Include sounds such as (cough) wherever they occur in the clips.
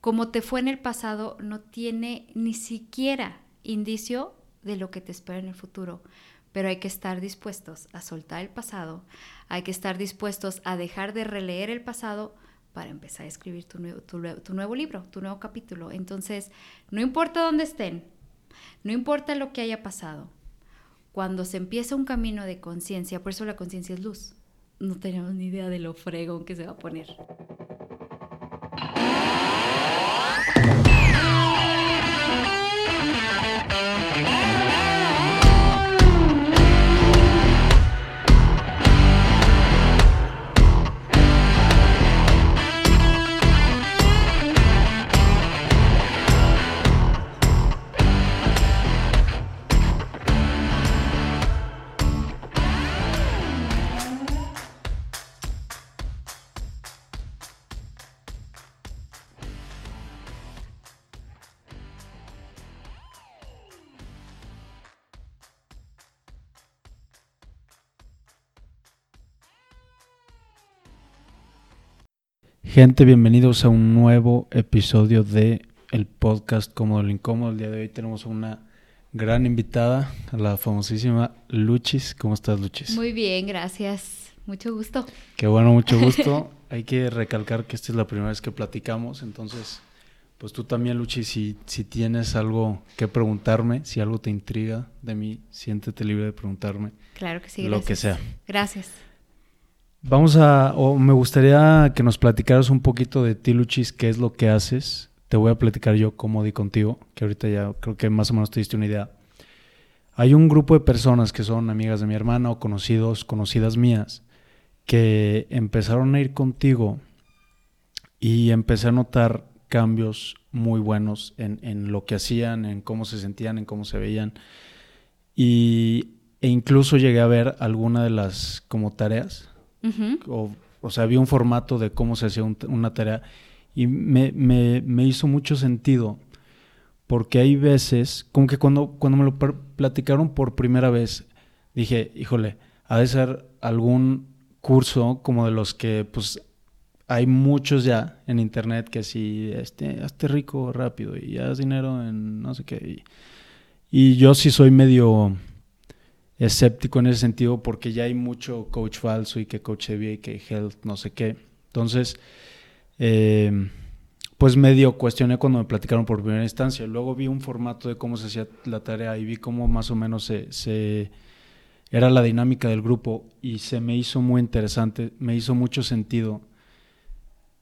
como te fue en el pasado no tiene ni siquiera indicio de lo que te espera en el futuro. Pero hay que estar dispuestos a soltar el pasado, hay que estar dispuestos a dejar de releer el pasado para empezar a escribir tu nuevo, libro, tu nuevo capítulo. Entonces, no importa dónde estén, no importa lo que haya pasado, cuando se empieza un camino de conciencia, por eso la conciencia es luz, no tenemos ni idea de lo fregón que se va a poner. Gente, bienvenidos a un nuevo episodio de el podcast Cómodo lo Incómodo. El día de hoy tenemos una gran invitada, la famosísima Luchis. ¿Cómo estás, Luchis? Muy bien, gracias. Mucho gusto. Qué bueno, mucho gusto. (laughs) Hay que recalcar que esta es la primera vez que platicamos, entonces, pues tú también, Luchis, si, si tienes algo que preguntarme, si algo te intriga de mí, siéntete libre de preguntarme. Claro que sí, gracias. Lo que sea. Gracias. Vamos a, o me gustaría que nos platicaras un poquito de ti, Luchis, qué es lo que haces. Te voy a platicar yo cómo di contigo, que ahorita ya creo que más o menos te diste una idea. Hay un grupo de personas que son amigas de mi hermana o conocidos, conocidas mías, que empezaron a ir contigo y empecé a notar cambios muy buenos en, en lo que hacían, en cómo se sentían, en cómo se veían. Y, e incluso llegué a ver alguna de las como tareas o, o, sea, había un formato de cómo se hacía una tarea y me, me, me, hizo mucho sentido porque hay veces, como que cuando, cuando me lo platicaron por primera vez, dije, híjole, ha de ser algún curso como de los que pues hay muchos ya en internet que si este, hazte rico rápido y haz dinero en no sé qué. y yo sí soy medio escéptico en ese sentido porque ya hay mucho coach falso y que coach heavy y que health no sé qué. Entonces, eh, pues medio cuestioné cuando me platicaron por primera instancia. Luego vi un formato de cómo se hacía la tarea y vi cómo más o menos se, se era la dinámica del grupo y se me hizo muy interesante, me hizo mucho sentido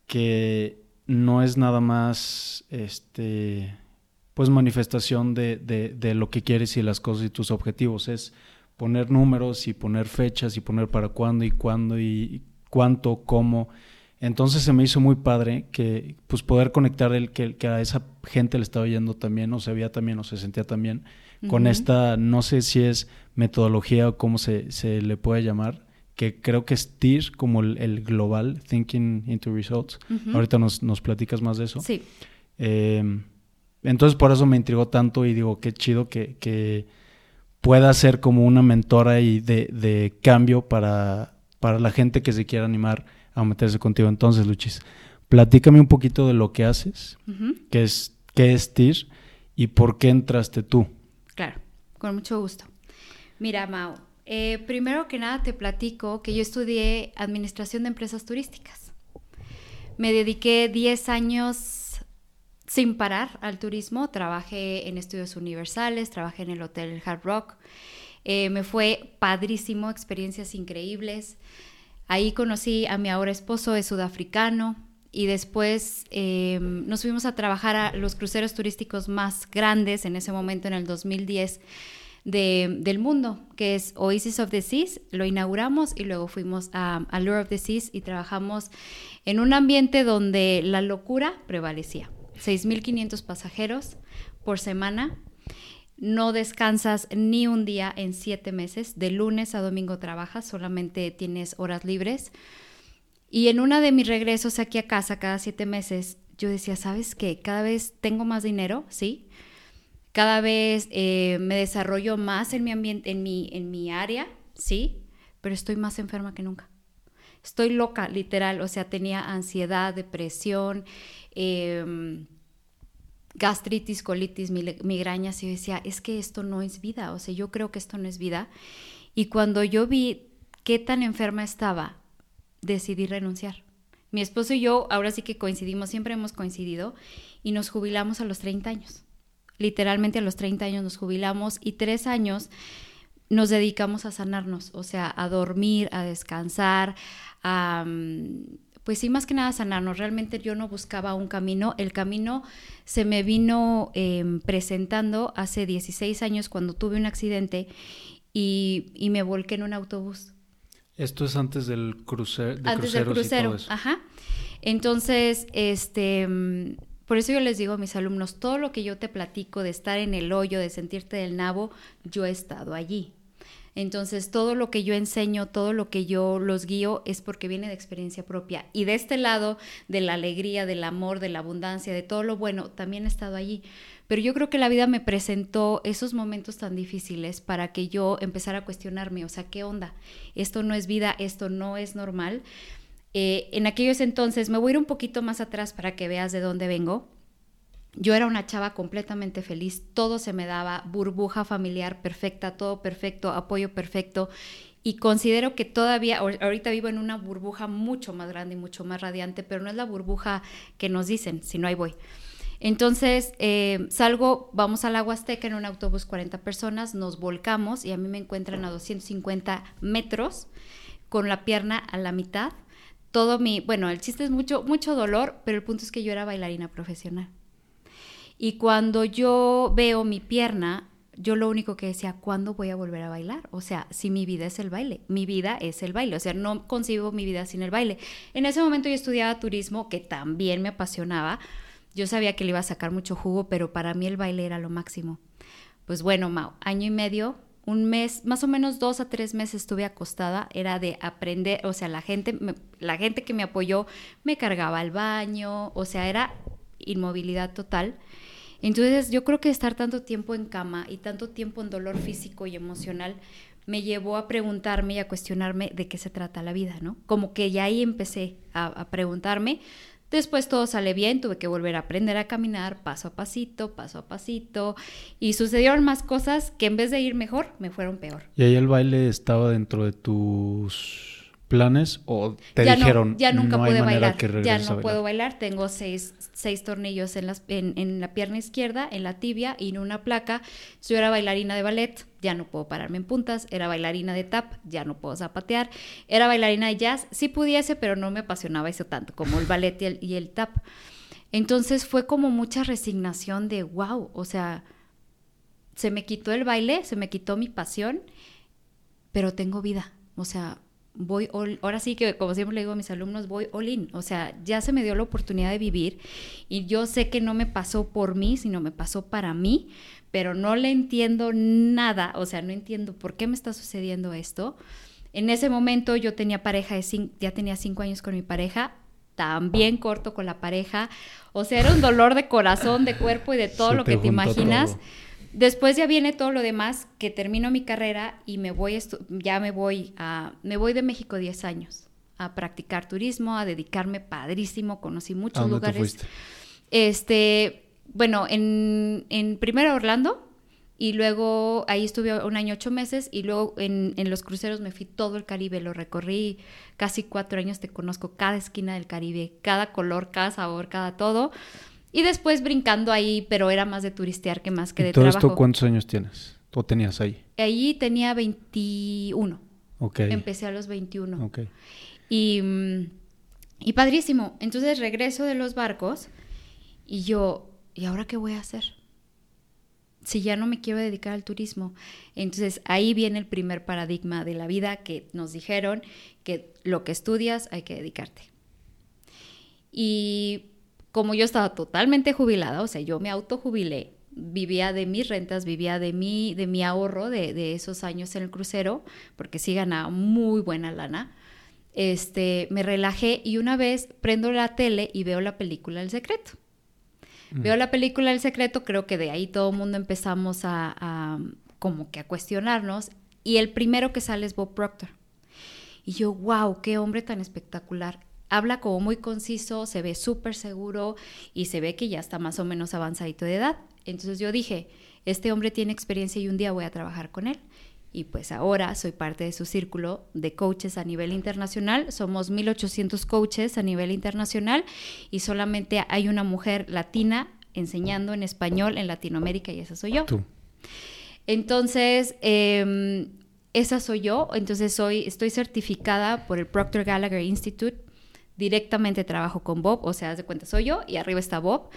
que no es nada más este pues manifestación de, de, de lo que quieres y las cosas y tus objetivos, es poner números y poner fechas y poner para cuándo y cuándo y cuánto, cómo. Entonces se me hizo muy padre que pues poder conectar el que, que a esa gente le estaba yendo también, o se veía también, o se sentía también, con esta, no sé si es metodología o cómo se, se le puede llamar, que creo que es TIR, como el, global, Thinking into Results. Ahorita nos, nos platicas más de eso. Sí. Eh, entonces por eso me intrigó tanto y digo, qué chido que, que pueda ser como una mentora y de, cambio para, para la gente que se quiera animar a meterse contigo. Entonces, Luchis, platícame un poquito de lo que haces, qué es, qué es TIR y por qué entraste tú. Claro, con mucho gusto. Mira, Mao, eh, primero que nada te platico que yo estudié Administración de Empresas Turísticas. Me dediqué 10 años sin parar al turismo. Trabajé en estudios universales, trabajé en el Hotel Hard Rock. Eh, me fue padrísimo, experiencias increíbles. Ahí conocí a mi ahora esposo, es sudafricano, y después em, nos fuimos a trabajar a los cruceros turísticos más grandes en ese momento, en el 2010, del mundo, que es Oasis of the Seas. Lo inauguramos y luego fuimos a Allure of the Seas y trabajamos en un ambiente donde la locura prevalecía. 6.500 pasajeros por semana. No descansas ni un día en siete meses. De lunes a domingo trabajas, solamente tienes horas libres. Y en una de mis regresos aquí a casa cada siete meses, yo decía, ¿sabes qué? Cada vez tengo más dinero, ¿sí? Cada vez eh, me desarrollo más en mi ambiente, en mi, en mi área, ¿sí? Pero estoy más enferma que nunca. Estoy loca, literal, o sea, tenía ansiedad, depresión, em, gastritis, colitis, migrañas, y yo decía, es que esto no es vida, o sea, yo creo que esto no es vida. Y cuando yo vi qué tan enferma estaba, decidí renunciar. Mi esposo y yo, ahora sí que coincidimos, siempre hemos coincidido, y nos jubilamos a los 30 años. Literalmente a los 30 años nos jubilamos y tres años nos dedicamos a sanarnos, o sea, a dormir, a descansar, a, mm, pues sí, más que nada sanarnos. Realmente yo no buscaba un camino, el camino se me vino em, presentando hace 16 años cuando tuve un accidente y, y, me volqué en un autobús. Esto es antes del crucero. antes del crucero, ajá. Entonces, este, mm, por eso yo les digo a mis alumnos, todo lo que yo te platico de estar en el hoyo, de sentirte del nabo, yo he estado allí. Entonces, todo lo que yo enseño, todo lo que yo los guío es porque viene de experiencia propia. Y de este lado, de la alegría, del amor, de la abundancia, de todo lo bueno, también he estado allí. Pero yo creo que la vida me presentó esos momentos tan difíciles para que yo empezara a cuestionarme, o sea, ¿qué onda? Esto no es vida, esto no es normal. Eh, en aquellos entonces, me voy a ir un poquito más atrás para que veas de dónde vengo. Yo era una chava completamente feliz, todo se me daba, burbuja familiar perfecta, todo perfecto, apoyo perfecto. Y considero que todavía, ahorita vivo en una burbuja mucho más grande y mucho más radiante, pero no es la burbuja que nos dicen, si no ahí voy. Entonces eh, salgo, vamos al Agua Azteca en un autobús 40 personas, nos volcamos y a mí me encuentran a 250 metros con la pierna a la mitad. Todo mi, bueno, el chiste es mucho, mucho dolor, pero el punto es que yo era bailarina profesional. Y cuando yo veo mi pierna, yo lo único que decía, ¿cuándo voy a volver a bailar? O sea, si mi vida es el baile, mi vida es el baile, o sea, no concibo mi vida sin el baile. En ese momento yo estudiaba turismo, que también me apasionaba. Yo sabía que le iba a sacar mucho jugo, pero para mí el baile era lo máximo. Pues bueno, Mau, año y medio, un mes, más o menos dos a tres meses estuve acostada, era de aprender, o sea, la gente, la gente que me apoyó me cargaba al baño, o sea, era inmovilidad total. Entonces yo creo que estar tanto tiempo en cama y tanto tiempo en dolor físico y emocional me llevó a preguntarme y a cuestionarme de qué se trata la vida, ¿no? Como que ya ahí empecé a, preguntarme. Después todo sale bien, tuve que volver a aprender a caminar paso a pasito, paso a pasito, y sucedieron más cosas que en vez de ir mejor, me fueron peor. ¿Y ahí el baile estaba dentro de tus planes o te dijeron ya nunca no pude bailar ya no puedo bailar tengo seis, seis tornillos en, las, en, la pierna izquierda en la tibia y en una placa. Yo era bailarina de ballet ya no puedo pararme en puntas era bailarina de tap ya no puedo zapatear era bailarina de jazz sí pudiese pero no me apasionaba eso tanto como el ballet y el, y el tap. Entonces fue como mucha resignación de wow o sea se me quitó el baile se me quitó mi pasión pero tengo vida o sea voy, ahora sí que como siempre le digo a mis alumnos, voy all in, o sea, ya se me dio la oportunidad de vivir y yo sé que no me pasó por mí, sino me pasó para mí, pero no le entiendo nada, o sea, no entiendo por qué me está sucediendo esto. En ese momento yo tenía pareja, de ya tenía cinco años con mi pareja, también corto con la pareja, o sea, era un dolor de corazón, de cuerpo y de todo lo que te imaginas. Después ya viene todo lo demás, que termino mi carrera y me voy, ya me voy a, me voy de México 10 años a practicar turismo, a dedicarme padrísimo, conocí muchos lugares. Este, bueno, en, en primero Orlando y luego ahí estuve un año ocho meses y luego en, en, los cruceros me fui todo el Caribe, lo recorrí casi cuatro años, te conozco cada esquina del Caribe, cada color, cada sabor, cada todo. Y después brincando ahí, pero era más de turistear que más que de todo trabajo. esto cuántos años tienes? ¿O tenías ahí? Ahí tenía 21. Ok. Empecé a los 21. Ok. Y, y padrísimo. Entonces regreso de los barcos y yo, ¿y ahora qué voy a hacer? Si ya no me quiero dedicar al turismo. Entonces ahí viene el primer paradigma de la vida que nos dijeron que lo que estudias hay que dedicarte. Y como yo estaba totalmente jubilada, o sea, yo me autojubilé, vivía de mis rentas, vivía de mi, de mi ahorro de, esos años en el crucero, porque sí ganaba muy buena lana. Este, me relajé y una vez prendo la tele y veo la película El Secreto. Mm. Veo la película El Secreto, creo que de ahí todo el mundo empezamos a, como que a cuestionarnos y el primero que sale es Bob Proctor. Y yo, wow, qué hombre tan espectacular. Habla como muy conciso, se ve súper seguro y se ve que ya está más o menos avanzadito de edad. Entonces yo dije, este hombre tiene experiencia y un día voy a trabajar con él. Y pues ahora soy parte de su círculo de coaches a nivel internacional. Somos 1.800 coaches a nivel internacional y solamente hay una mujer latina enseñando en español en Latinoamérica y esa soy yo. Tú. Entonces, em, esa soy yo. Entonces soy, estoy certificada por el Proctor Gallagher Institute. Directamente trabajo con Bob, o sea, haz de cuenta soy yo y arriba está Bob.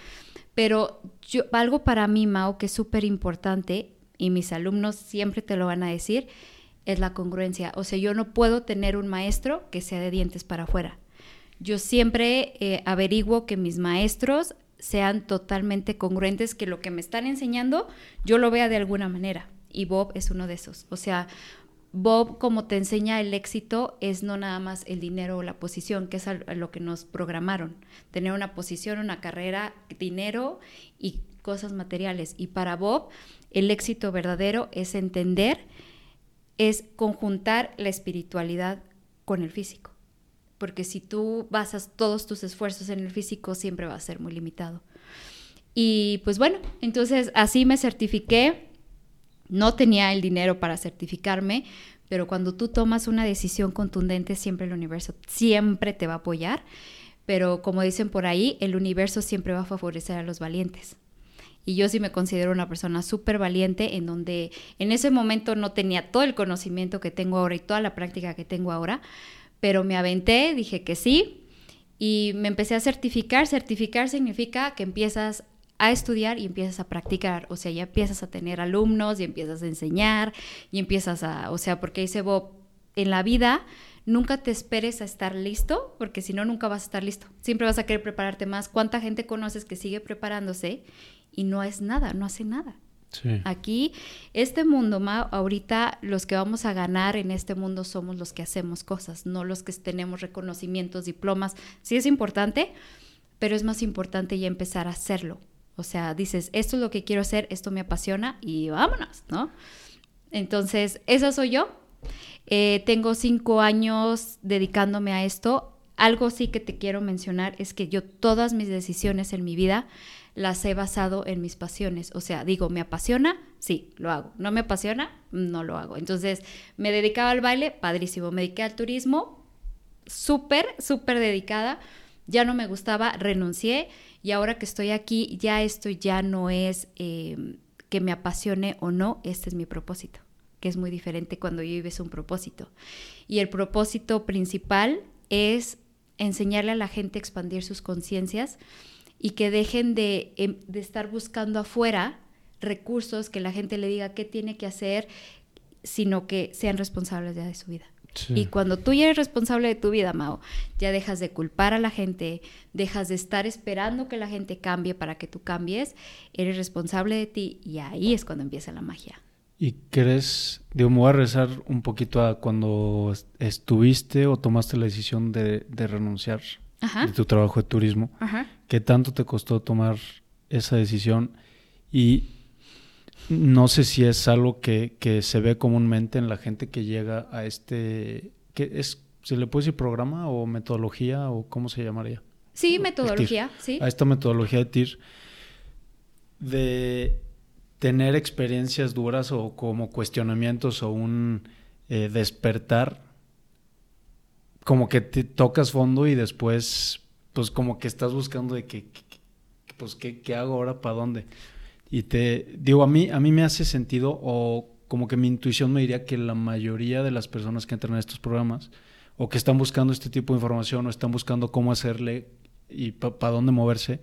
Pero yo, algo para mí, Mao, que es súper importante, y mis alumnos siempre te lo van a decir, es la congruencia. O sea, yo no puedo tener un maestro que sea de dientes para afuera. Yo siempre eh, averiguo que mis maestros sean totalmente congruentes, que lo que me están enseñando yo lo vea de alguna manera. Y Bob es uno de esos. O sea, Bob, como te enseña el éxito, es no nada más el dinero o la posición, que es lo que nos programaron. Tener una posición, una carrera, dinero y cosas materiales. Y para Bob, el éxito verdadero es entender, es conjuntar la espiritualidad con el físico. Porque si tú basas todos tus esfuerzos en el físico, siempre va a ser muy limitado. Y pues bueno, entonces así me certifiqué no tenía el dinero para certificarme, pero cuando tú tomas una decisión contundente, siempre el universo siempre te va a apoyar. Pero como dicen por ahí, el universo siempre va a favorecer a los valientes. Y yo sí me considero una persona súper valiente en donde en ese momento no tenía todo el conocimiento que tengo ahora y toda la práctica que tengo ahora, pero me aventé, dije que sí y me empecé a certificar. Certificar significa que empiezas a estudiar y empiezas a practicar, o sea, ya empiezas a tener alumnos y empiezas a enseñar y empiezas a, o sea, porque dice Bob, en la vida nunca te esperes a estar listo, porque si no, nunca vas a estar listo. Siempre vas a querer prepararte más. ¿Cuánta gente conoces que sigue preparándose y no es nada, no hace nada? Aquí, este mundo, Ma, ahorita los que vamos a ganar en este mundo somos los que hacemos cosas, no los que tenemos reconocimientos, diplomas. Sí es importante, pero es más importante ya empezar a hacerlo. O sea, dices, esto es lo que quiero hacer, esto me apasiona y vámonos, ¿no? Entonces, esa soy yo. Eh, tengo cinco años dedicándome a esto. Algo sí que te quiero mencionar es que yo todas mis decisiones en mi vida las he basado en mis pasiones. O sea, digo, ¿me apasiona? Sí, lo hago. ¿No me apasiona? No lo hago. Entonces, me dedicaba al baile, padrísimo. Me dediqué al turismo, súper, súper dedicada. Ya no me gustaba, renuncié y ahora que estoy aquí, ya esto ya no es eh, que me apasione o no, este es mi propósito, que es muy diferente cuando vives un propósito. Y el propósito principal es enseñarle a la gente a expandir sus conciencias y que dejen de, em, de, estar buscando afuera recursos que la gente le diga qué tiene que hacer, sino que sean responsables ya de su vida. Y cuando tú ya eres responsable de tu vida, Mao, ya dejas de culpar a la gente, dejas de estar esperando que la gente cambie para que tú cambies, eres responsable de ti y ahí es cuando empieza la magia. ¿Y crees, digo, me voy a rezar un poquito a cuando estuviste o tomaste la decisión de, renunciar de tu trabajo de turismo? ¿Qué tanto te costó tomar esa decisión? Y no sé si es algo que, se ve comúnmente en la gente que llega a este... Que es, ¿Se le puede decir programa o metodología o cómo se llamaría? Sí, metodología, sí. A esta metodología de TIR de tener experiencias duras o como cuestionamientos o un eh, despertar, como que te tocas fondo y después, pues como que estás buscando de que, pues, ¿qué, ¿qué hago ahora? ¿Para dónde? Y te digo, a mí, a mí me hace sentido, o como que mi intuición me diría que la mayoría de las personas que entran a estos programas, o que están buscando este tipo de información, o están buscando cómo hacerle y para dónde moverse,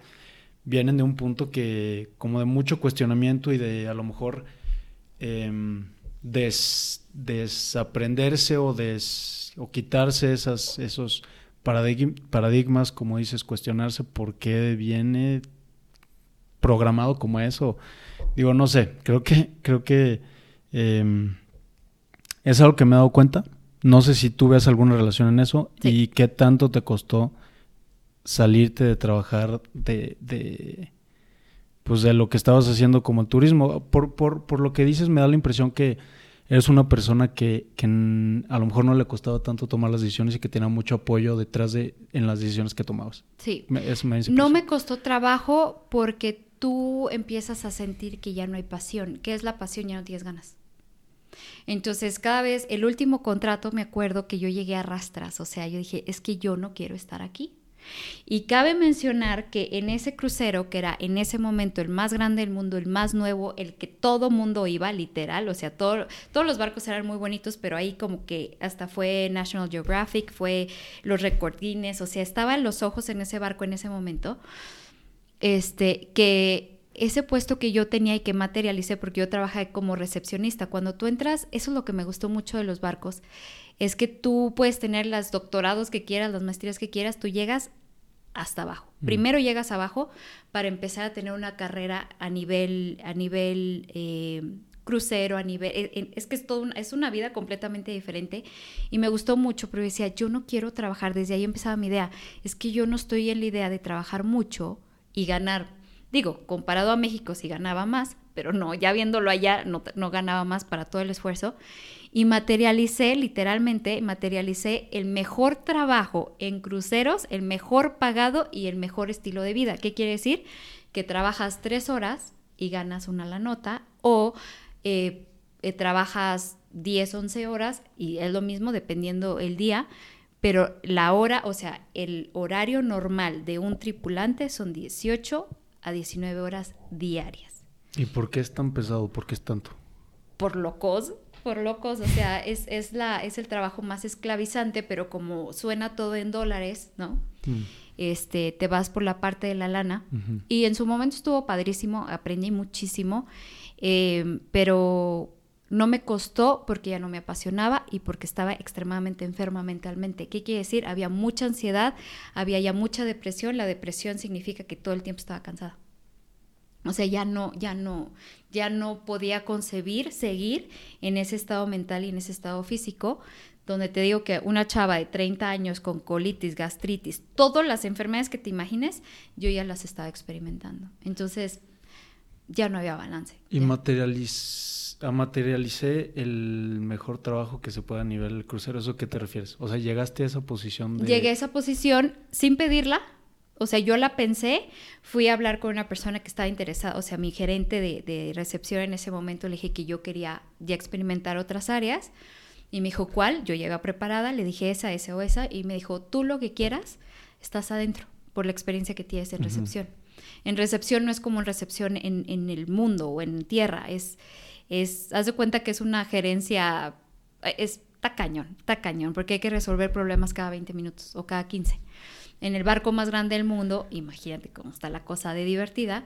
vienen de un punto que, como de mucho cuestionamiento y de a lo mejor em, desaprenderse o, des, o quitarse esas, esos paradigmas, como dices, cuestionarse por qué viene programado como eso. Digo, no sé, creo que, creo que em, es algo que me he dado cuenta. No sé si tú ves alguna relación en eso y qué tanto te costó salirte de trabajar de, de, pues de lo que estabas haciendo como el turismo. Por, por, por lo que dices me da la impresión que eres una persona que, que a lo mejor no le costaba tanto tomar las decisiones y que tenía mucho apoyo detrás de en las decisiones que tomabas. Sí. no me costó trabajo porque tú empiezas a sentir que ya no hay pasión. ¿Qué es la pasión? Ya no tienes ganas. Entonces, cada vez, el último contrato, me acuerdo que yo llegué a rastras, o sea, yo dije, es que yo no quiero estar aquí. Y cabe mencionar que en ese crucero, que era en ese momento el más grande del mundo, el más nuevo, el que todo mundo iba, literal, o sea, todos los barcos eran muy bonitos, pero ahí como que hasta fue National Geographic, fue los recordines, o sea, estaban los ojos en ese barco en ese momento, este, que ese puesto que yo tenía y que materialicé porque yo trabajé como recepcionista, cuando tú entras, eso es lo que me gustó mucho de los barcos, es que tú puedes tener los doctorados que quieras, las maestrías que quieras, tú llegas hasta abajo. Mm. Primero llegas abajo para empezar a tener una carrera a nivel, a nivel eh, crucero, a nivel... E, es que es, todo es una vida completamente diferente y me gustó mucho, pero decía, yo no quiero trabajar, desde ahí empezaba mi idea, es que yo no estoy en la idea de trabajar mucho y ganar Digo, comparado a México sí ganaba más, pero no, ya viéndolo allá no, no ganaba más para todo el esfuerzo. Y materialicé, literalmente, materialicé el mejor trabajo en cruceros, el mejor pagado y el mejor estilo de vida. ¿Qué quiere decir? Que trabajas tres horas y ganas una la nota o eh, eh, trabajas 10, 11 horas y es lo mismo dependiendo el día, pero la hora, o sea, el horario normal de un tripulante son 18 a 19 horas diarias. ¿Y por qué es tan pesado? ¿Por qué es tanto? Por locos, por locos, o sea, es, es, la, es el trabajo más esclavizante, pero como suena todo en dólares, ¿no? Mm. Este, te vas por la parte de la lana. Y en su momento estuvo padrísimo, aprendí muchísimo, eh, pero no me costó porque ya no me apasionaba y porque estaba extremadamente enferma mentalmente. ¿Qué quiere decir? Había mucha ansiedad, había ya mucha depresión. La depresión significa que todo el tiempo estaba cansada. O sea, ya no, ya no, ya no podía concebir seguir en ese estado mental y en ese estado físico, donde te digo que una chava de 30 años con colitis, gastritis, todas las enfermedades que te imagines, yo ya las estaba experimentando. Entonces, ya no había balance. Y materializ materialicé el mejor trabajo que se pueda a nivel crucero. ¿Eso qué te refieres? O sea, llegaste a esa posición de... Llegué a esa posición sin pedirla. O sea, yo la pensé, fui a hablar con una persona que estaba interesada, o sea, mi gerente de, de recepción en ese momento le dije que yo quería ya experimentar otras áreas y me dijo, ¿cuál? Yo llegué preparada, le dije esa, esa o esa y me dijo, tú lo que quieras, estás adentro por la experiencia que tienes en recepción. En recepción no es como en recepción en, en el mundo o en tierra, es haz de cuenta que es una gerencia, es tacañón, tacañón, porque hay que resolver problemas cada 20 minutos o cada 15. En el barco más grande del mundo, imagínate cómo está la cosa de divertida,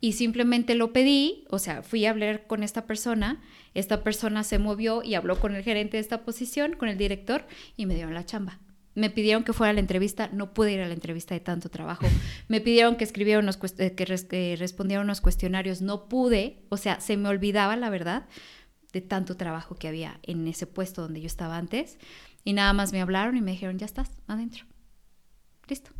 y simplemente lo pedí, o sea, fui a hablar con esta persona, esta persona se movió y habló con el gerente de esta posición, con el director, y me dieron la chamba. Me pidieron que fuera a la entrevista, no pude ir a la entrevista de tanto trabajo. Me pidieron que escribiera unos eh, que, respondiera unos cuestionarios, no pude, o sea, se me olvidaba la verdad de tanto trabajo que había en ese puesto donde yo estaba antes. Y nada más me hablaron y me dijeron, ya estás adentro. Listo.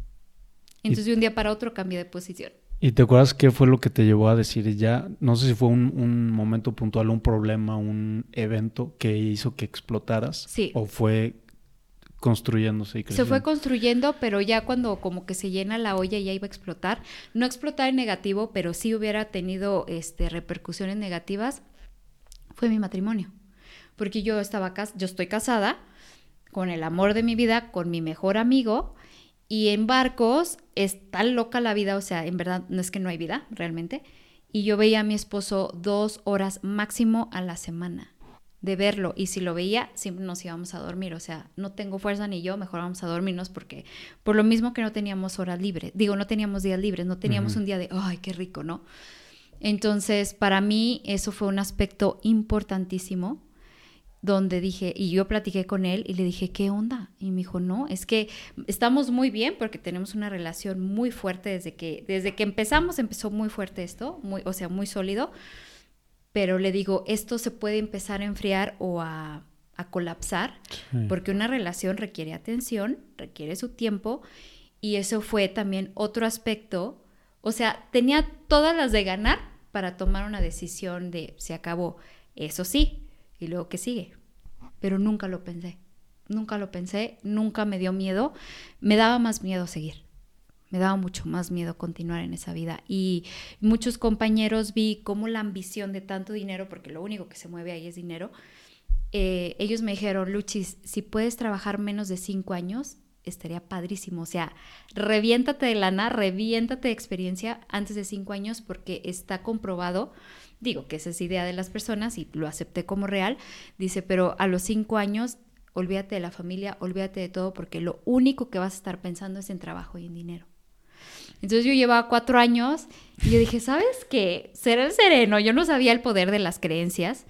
Entonces de un día para otro cambié de posición. ¿Y te acuerdas qué fue lo que te llevó a decir ya? No sé si fue un, un momento puntual, un problema, un evento que hizo que explotaras. Sí. O fue construyéndose y Se fue construyendo, pero ya cuando como que se llena la olla ya iba a explotar. No explotar en negativo, pero sí hubiera tenido este, repercusiones negativas, fue mi matrimonio. Porque yo estaba yo estoy casada con el amor de mi vida, con mi mejor amigo, y en barcos es tan loca la vida, o sea, en verdad no es que no hay vida realmente. Y yo veía a mi esposo dos horas máximo a la semana de verlo y si lo veía siempre nos íbamos a dormir, o sea, no tengo fuerza ni yo, mejor vamos a dormirnos porque por lo mismo que no teníamos horas libres, digo, no teníamos días libres, no teníamos un día de, ay, qué rico, ¿no? Entonces, para mí eso fue un aspecto importantísimo donde dije, y yo platiqué con él y le dije, ¿qué onda? Y me dijo, no, es que estamos muy bien porque tenemos una relación muy fuerte desde que, desde que empezamos, empezó muy fuerte esto, muy, o sea, muy sólido pero le digo, esto se puede empezar a enfriar o a, colapsar, porque una relación requiere atención, requiere su tiempo, y eso fue también otro aspecto, o sea, tenía todas las de ganar para tomar una decisión de se acabó. Eso sí, y luego qué sigue. Pero nunca lo pensé, nunca lo pensé, nunca me dio miedo, me daba más miedo seguir. Me daba mucho más miedo continuar en esa vida. Y muchos compañeros vi cómo la ambición de tanto dinero, porque lo único que se mueve ahí es dinero, eh, ellos me dijeron, Luchis, si puedes trabajar menos de cinco años, estaría padrísimo. O sea, reviéntate de lana, reviéntate de experiencia antes de cinco años porque está comprobado, digo que esa es idea de las personas y lo acepté como real, dice, pero a los cinco años olvídate de la familia, olvídate de todo porque lo único que vas a estar pensando es en trabajo y en dinero. Entonces yo llevaba cuatro años y yo dije, ¿sabes qué? Ser el sereno, yo no sabía el poder de las creencias,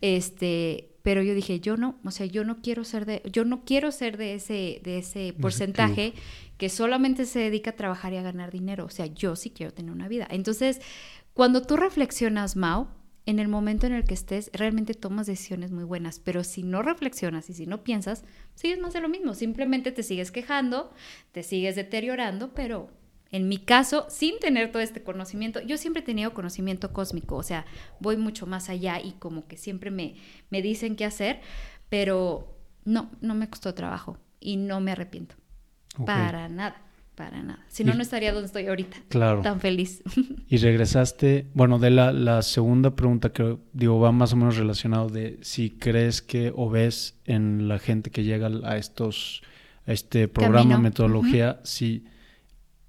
este, pero yo dije, yo no, o sea, yo no quiero ser de, yo no quiero ser de ese, de ese porcentaje que solamente se dedica a trabajar y a ganar dinero. O sea, yo sí quiero tener una vida. Entonces, cuando tú reflexionas, Mao, en el momento en el que estés, realmente tomas decisiones muy buenas, pero si no reflexionas y si no piensas, sigues más de lo mismo, simplemente te sigues quejando, te sigues deteriorando, pero en mi caso, sin tener todo este conocimiento, yo siempre he tenido conocimiento cósmico, o sea, voy mucho más allá y como que siempre me, me dicen qué hacer, pero no, no me costó trabajo y no me arrepiento. Para nada, para nada. Si no, no estaría donde estoy ahorita. Claro. Tan feliz. (laughs) y regresaste, bueno, de la, la, segunda pregunta que digo va más o menos relacionado de si crees que o ves en la gente que llega a estos, a este programa, metodología, si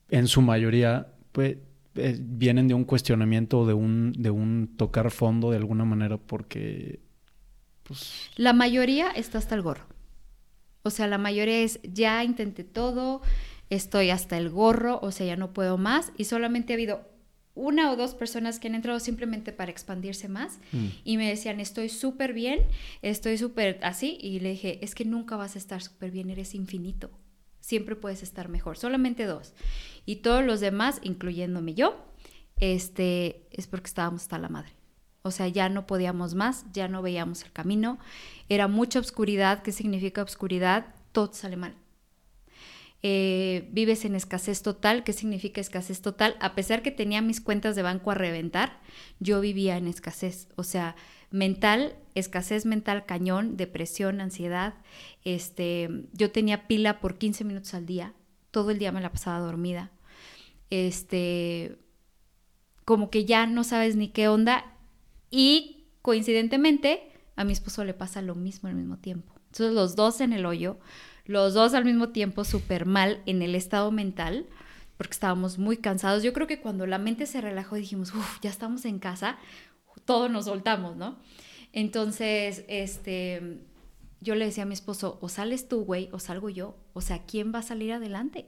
en su mayoría, pues, eh, vienen de un cuestionamiento o de un, de un tocar fondo de alguna manera porque... Pues... La mayoría está hasta el gorro. O sea, la mayoría es, ya intenté todo, estoy hasta el gorro, o sea, ya no puedo más. Y solamente ha habido una o dos personas que han entrado simplemente para expandirse más mm. y me decían, estoy súper bien, estoy súper así. Y le dije, es que nunca vas a estar súper bien, eres infinito siempre puedes estar mejor. Solamente dos. Y todos los demás, incluyéndome yo, este, es porque estábamos hasta la madre. O sea, ya no podíamos más, ya no veíamos el camino. Era mucha oscuridad. ¿Qué significa oscuridad? Todo sale mal. Eh, vives en escasez total. ¿Qué significa escasez total? A pesar que tenía mis cuentas de banco a reventar, yo vivía en escasez. O sea, mental, escasez mental cañón, depresión, ansiedad. Este, yo tenía pila por 15 minutos al día, todo el día me la pasaba dormida. Este, como que ya no sabes ni qué onda y coincidentemente a mi esposo le pasa lo mismo al mismo tiempo. Entonces los dos en el hoyo, los dos al mismo tiempo súper mal en el estado mental, porque estábamos muy cansados. Yo creo que cuando la mente se relajó dijimos, uff, ya estamos en casa, todos nos soltamos, ¿no? Entonces, este, yo le decía a mi esposo, o sales tú, güey, o salgo yo. O sea, ¿quién va a salir adelante?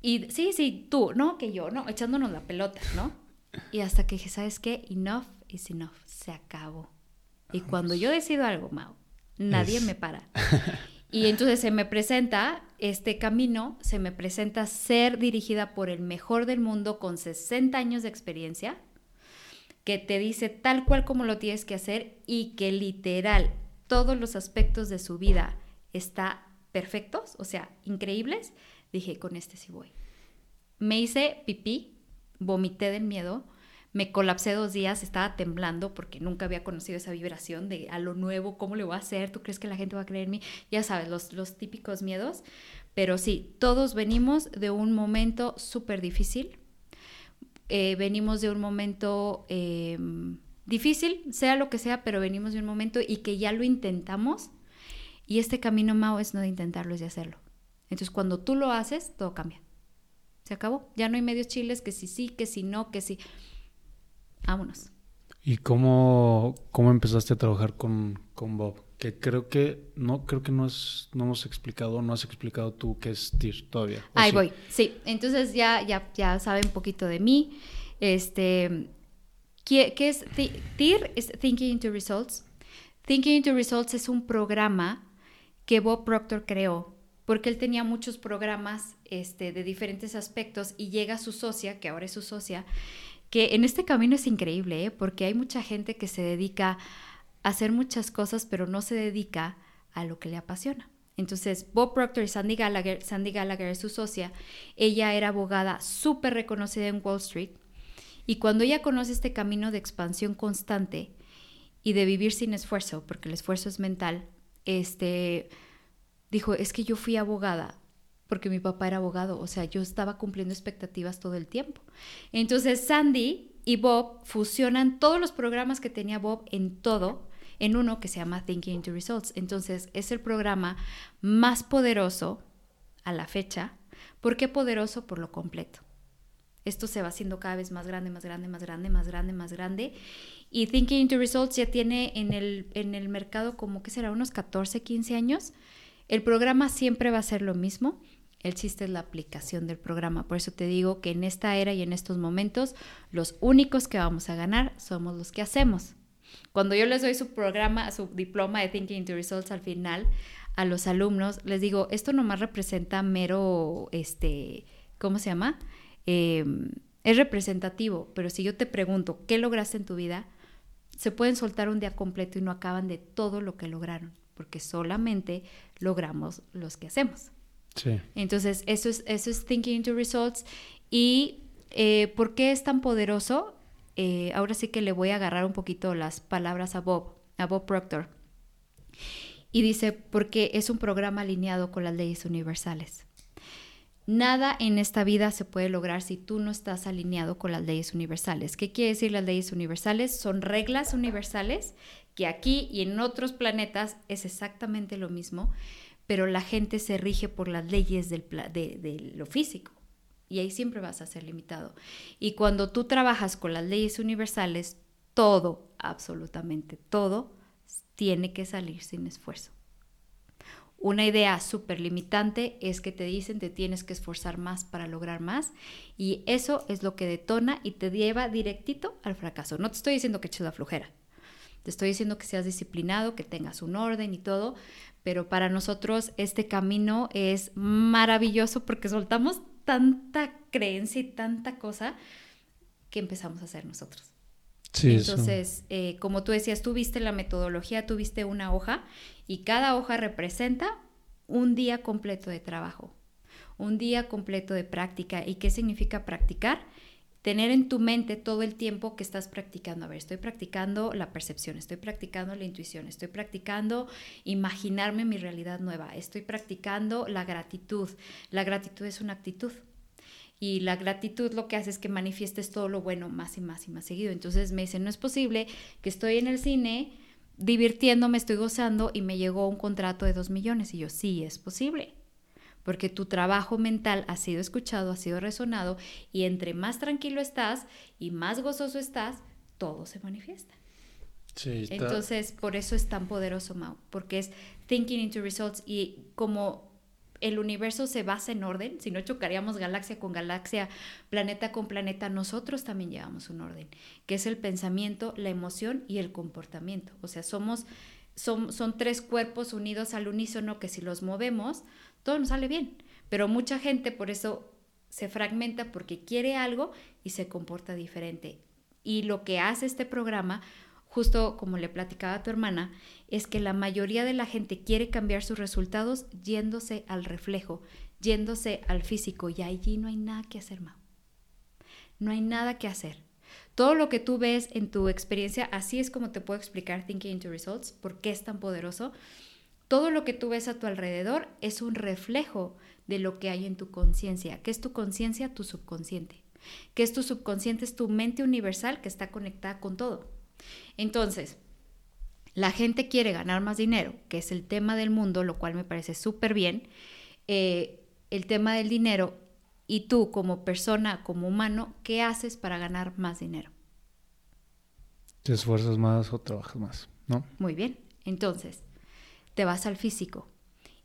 Y sí, sí, tú, no, que yo, no, echándonos la pelota, ¿no? Y hasta que dije, ¿sabes qué? Enough is enough, se acabó. Y cuando yo decido algo, Mau, nadie me para. (laughs) Y entonces se me presenta este camino, se me presenta ser dirigida por el mejor del mundo con 60 años de experiencia, que te dice tal cual como lo tienes que hacer y que literal todos los aspectos de su vida está perfectos, o sea, increíbles, dije, con este sí voy. Me hice pipí, vomité del miedo, me colapsé dos días, estaba temblando porque nunca había conocido esa vibración de a lo nuevo, ¿cómo le voy a hacer? ¿Tú crees que la gente va a creer en mí? Ya sabes, los, los típicos miedos. Pero sí, todos venimos de un momento súper difícil, eh, venimos de un momento em, difícil, sea lo que sea, pero venimos de un momento y que ya lo intentamos. Y este camino, Mao, es no de intentarlo, es de hacerlo. Entonces, cuando tú lo haces, todo cambia. Se acabó. Ya no hay medios chiles que si sí, que si no, que si. Vámonos. ¿Y cómo, cómo empezaste a trabajar con, con Bob? Que creo que no creo que no es no hemos explicado no has explicado tú qué es TIR todavía ahí voy. Sí entonces ya ya ya saben un poquito de mí. Este qué, qué es TIR es Thinking into Results. Thinking into Results es un programa que Bob Proctor creó porque él tenía muchos programas este, de diferentes aspectos y llega su socia, que ahora es su socia, que en este camino es increíble, ¿eh? porque hay mucha gente que se dedica hacer muchas cosas, pero no se dedica a lo que le apasiona. Entonces, Bob Proctor y Sandy Gallagher, Sandy Gallagher es su socia, ella era abogada súper reconocida en Wall Street y cuando ella conoce este camino de expansión constante y de vivir sin esfuerzo, porque el esfuerzo es mental, este, dijo, es que yo fui abogada porque mi papá era abogado, o sea, yo estaba cumpliendo expectativas todo el tiempo. Entonces Sandy y Bob fusionan todos los programas que tenía Bob en todo, en uno que se llama Thinking into Results. Entonces es el programa más poderoso a la fecha. ¿Por qué poderoso? Por lo completo. Esto se va haciendo cada vez más grande, más grande, más grande, más grande, más grande. Y Thinking into Results ya tiene en el, en el mercado como que será unos 14, 15 años. El programa siempre va a ser lo mismo. El chiste es la aplicación del programa. Por eso te digo que en esta era y en estos momentos, los únicos que vamos a ganar somos los que hacemos. Cuando yo les doy su programa, su diploma de Thinking into Results al final a los alumnos, les digo, esto nomás representa mero, este, ¿cómo se llama? Em, es representativo, pero si yo te pregunto, ¿qué lograste en tu vida? Se pueden soltar un día completo y no acaban de todo lo que lograron, porque solamente logramos los que hacemos. Entonces, eso es, eso es Thinking into Results. ¿Y eh, por qué es tan poderoso? Eh, ahora sí que le voy a agarrar un poquito las palabras a Bob, a Bob Proctor. Y dice, porque es un programa alineado con las leyes universales. Nada en esta vida se puede lograr si tú no estás alineado con las leyes universales. ¿Qué quiere decir las leyes universales? Son reglas universales que aquí y en otros planetas es exactamente lo mismo, pero la gente se rige por las leyes del, de, lo físico y ahí siempre vas a ser limitado. Y cuando tú trabajas con las leyes universales, todo, absolutamente todo, tiene que salir sin esfuerzo. Una idea súper limitante es que te dicen te tienes que esforzar más para lograr más y eso es lo que detona y te lleva directito al fracaso. No te estoy diciendo que eches la flojera, te estoy diciendo que seas disciplinado, que tengas un orden y todo, pero para nosotros este camino es maravilloso porque soltamos tanta creencia y tanta cosa que empezamos a hacer nosotros. Sí, Entonces, eh, como tú decías, tú viste la metodología, tú viste una hoja y cada hoja representa un día completo de trabajo, un día completo de práctica. ¿Y qué significa practicar? Tener en tu mente todo el tiempo que estás practicando. A ver, estoy practicando la percepción, estoy practicando la intuición, estoy practicando imaginarme mi realidad nueva, estoy practicando la gratitud. La gratitud es una actitud. Y la gratitud lo que hace es que manifiestes todo lo bueno más y más y más seguido. Entonces me dicen, no es posible que estoy en el cine divirtiéndome, estoy gozando y me llegó un contrato de dos millones. Y yo, sí, es posible porque tu trabajo mental ha sido escuchado, ha sido resonado y entre más tranquilo estás y más gozoso estás, todo se manifiesta. Sí, Entonces, por eso es tan poderoso, Mao, porque es thinking into results y como el universo se basa en orden, si no chocaríamos galaxia con galaxia, planeta con planeta, nosotros también llevamos un orden, que es el pensamiento, la emoción y el comportamiento. O sea, somos, son, son tres cuerpos unidos al unísono que si los movemos, todo nos sale bien. Pero mucha gente por eso se fragmenta porque quiere algo y se comporta diferente. Y lo que hace este programa, justo como le platicaba a tu hermana, es que la mayoría de la gente quiere cambiar sus resultados yéndose al reflejo, yéndose al físico y allí no hay nada que hacer, Mau. No hay nada que hacer. Todo lo que tú ves en tu experiencia, así es como te puedo explicar Thinking into Results, por qué es tan poderoso todo lo que tú ves a tu alrededor es un reflejo de lo que hay en tu conciencia. ¿Qué es tu conciencia? Tu subconsciente. ¿Qué es tu subconsciente? Es tu mente universal que está conectada con todo. Entonces, la gente quiere ganar más dinero, que es el tema del mundo, lo cual me parece súper bien. Eh, el tema del dinero y tú como persona, como humano, ¿qué haces para ganar más dinero? Te esfuerzas más o trabajas más, ¿no? Muy bien. Entonces, te vas al físico.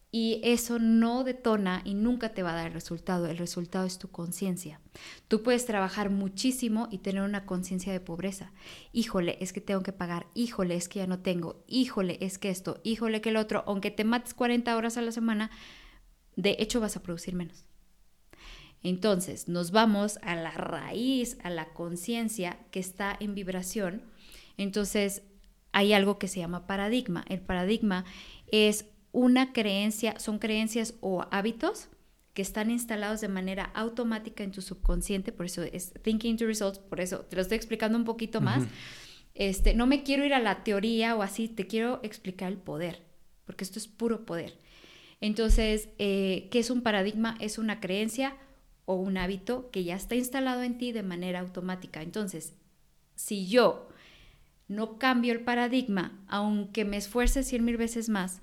Y eso no detona y nunca te va a dar el resultado. El resultado es tu conciencia. Tú puedes trabajar muchísimo y tener una conciencia de pobreza. Híjole, es que tengo que pagar. Híjole, es que ya no tengo. Híjole, es que esto. Híjole, que el otro. Aunque te mates 40 horas a la semana, de hecho vas a producir menos. Entonces, nos vamos a la raíz, a la conciencia que está en vibración. Entonces, hay algo que se llama paradigma. El paradigma es una creencia, son creencias o hábitos que están instalados de manera automática en tu subconsciente, por eso es Thinking to Results, por eso te lo estoy explicando un poquito más. Este, no me quiero ir a la teoría o así, te quiero explicar el poder, porque esto es puro poder. Entonces, eh, ¿qué es un paradigma? Es una creencia o un hábito que ya está instalado en ti de manera automática. Entonces, si yo no cambio el paradigma, aunque me esfuerce cien mil veces más,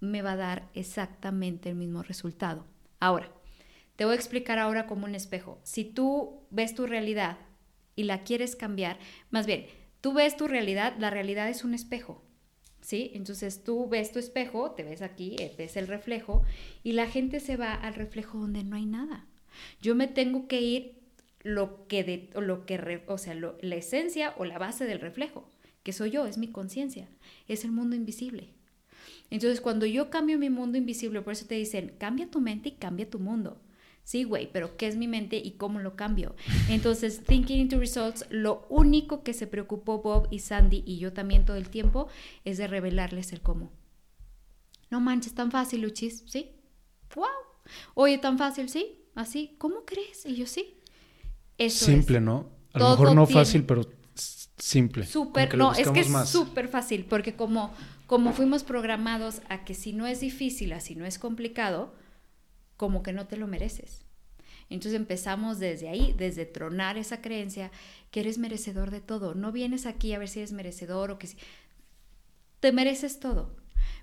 me va a dar exactamente el mismo resultado. Ahora, te voy a explicar ahora como un espejo. Si tú ves tu realidad y la quieres cambiar, más bien, tú ves tu realidad, la realidad es un espejo. ¿Sí? Entonces tú ves tu espejo, te ves aquí, eh, ves el reflejo y la gente se va al reflejo donde no hay nada. Yo me tengo que ir lo que, de, lo que o sea, la esencia o la base del reflejo, que soy yo, es mi conciencia, es el mundo invisible. Entonces, cuando yo cambio mi mundo invisible, por eso te dicen, cambia tu mente y cambia tu mundo. Sí, güey, pero ¿qué es mi mente y cómo lo cambio? Entonces, (laughs) Thinking into Results, lo único que se preocupó Bob y Sandy y yo también todo el tiempo es de revelarles el cómo. No manches, tan fácil, Luchis, ¿sí? ¡Wow! Oye, tan fácil, ¿sí? Así, ¿cómo crees? Y yo sí. Simple, ¿no? A lo mejor no fácil, pero simple. Súper, no, es que es súper fácil, porque como, como fuimos programados a que si no es difícil, así no es complicado, como que no te lo mereces. Entonces empezamos desde ahí, desde tronar esa creencia que eres merecedor de todo. No vienes aquí a ver si eres merecedor o que si... Te mereces todo.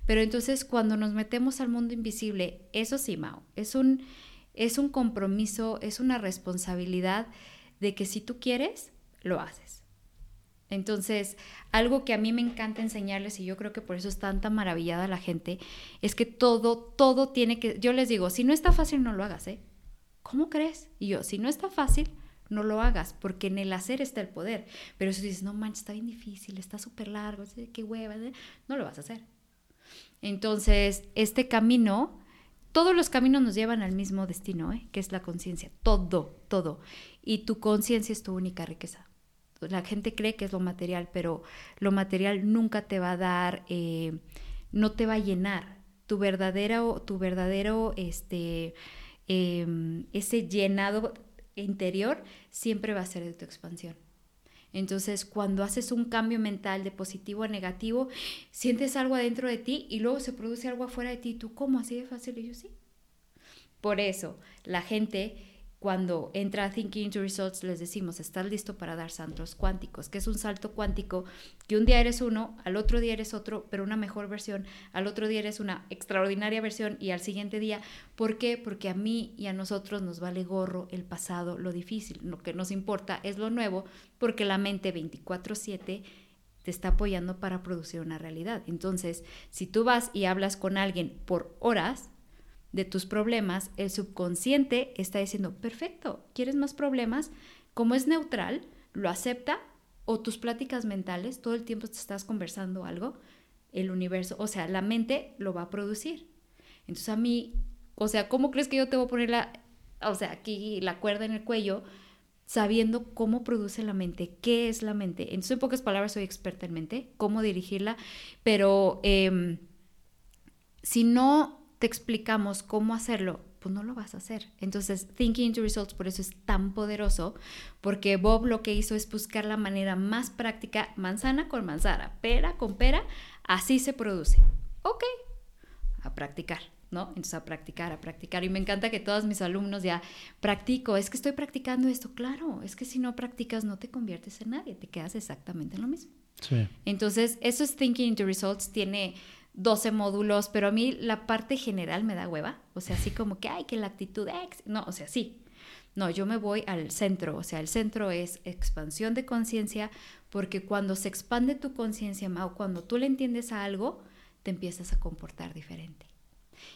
Pero entonces cuando nos metemos al mundo invisible, eso sí, Mao, es un, es un compromiso, es una responsabilidad de que si tú quieres, lo haces. Entonces, algo que a mí me encanta enseñarles y yo creo que por eso es tanta maravillada la gente, es que todo, todo tiene que, yo les digo, si no está fácil, no lo hagas, ¿eh? ¿Cómo crees? Y yo, si no está fácil, no lo hagas, porque en el hacer está el poder. Pero si dices, no manches, está bien difícil, está súper largo, qué hueva, no lo vas a hacer. Entonces, este camino todos los caminos nos llevan al mismo destino, ¿eh? que es la conciencia, todo, todo. Y tu conciencia es tu única riqueza. La gente cree que es lo material, pero lo material nunca te va a dar, eh, no te va a llenar. Tu verdadero, tu verdadero, este, em, ese llenado interior siempre va a ser de tu expansión. Entonces, cuando haces un cambio mental de positivo a negativo, sientes algo adentro de ti y luego se produce algo afuera de ti. ¿Tú cómo? ¿Así de fácil? Y yo sí. Por eso, la gente cuando entra Thinking into Results les decimos, estás listo para dar saltos cuánticos, que es un salto cuántico que un día eres uno, al otro día eres otro, pero una mejor versión, al otro día eres una extraordinaria versión y al siguiente día, ¿por qué? Porque a mí y a nosotros nos vale gorro el pasado, lo difícil, lo que nos importa es lo nuevo, porque la mente 24/7 te está apoyando para producir una realidad. Entonces, si tú vas y hablas con alguien por horas, de tus problemas, el subconsciente está diciendo, perfecto, ¿quieres más problemas? Como es neutral, lo acepta o tus pláticas mentales, todo el tiempo te estás conversando algo, el universo, o sea, la mente lo va a producir. Entonces a mí, o sea, ¿cómo crees que yo te voy a poner la, o sea, aquí la cuerda en el cuello? sabiendo cómo produce la mente, qué es la mente. Entonces, en pocas palabras, soy experta en mente, cómo dirigirla, pero em, si no te explicamos cómo hacerlo, pues no lo vas a hacer. Entonces, Thinking into Results por eso es tan poderoso, porque Bob lo que hizo es buscar la manera más práctica, manzana con manzana, pera con pera, así se produce. Ok, a practicar. ¿no? Entonces a practicar, a practicar. Y me encanta que todos mis alumnos ya practico, es que estoy practicando esto, claro, es que si no practicas no te conviertes en nadie, te quedas exactamente en lo mismo. Sí. Entonces, eso es Thinking into Results, tiene 12 módulos, pero a mí la parte general me da hueva. O sea, así como que, ay, que la actitud ex. No, o sea, sí. No, yo me voy al centro. O sea, el centro es expansión de conciencia, porque cuando se expande tu conciencia, o cuando tú le entiendes a algo, te empiezas a comportar diferente.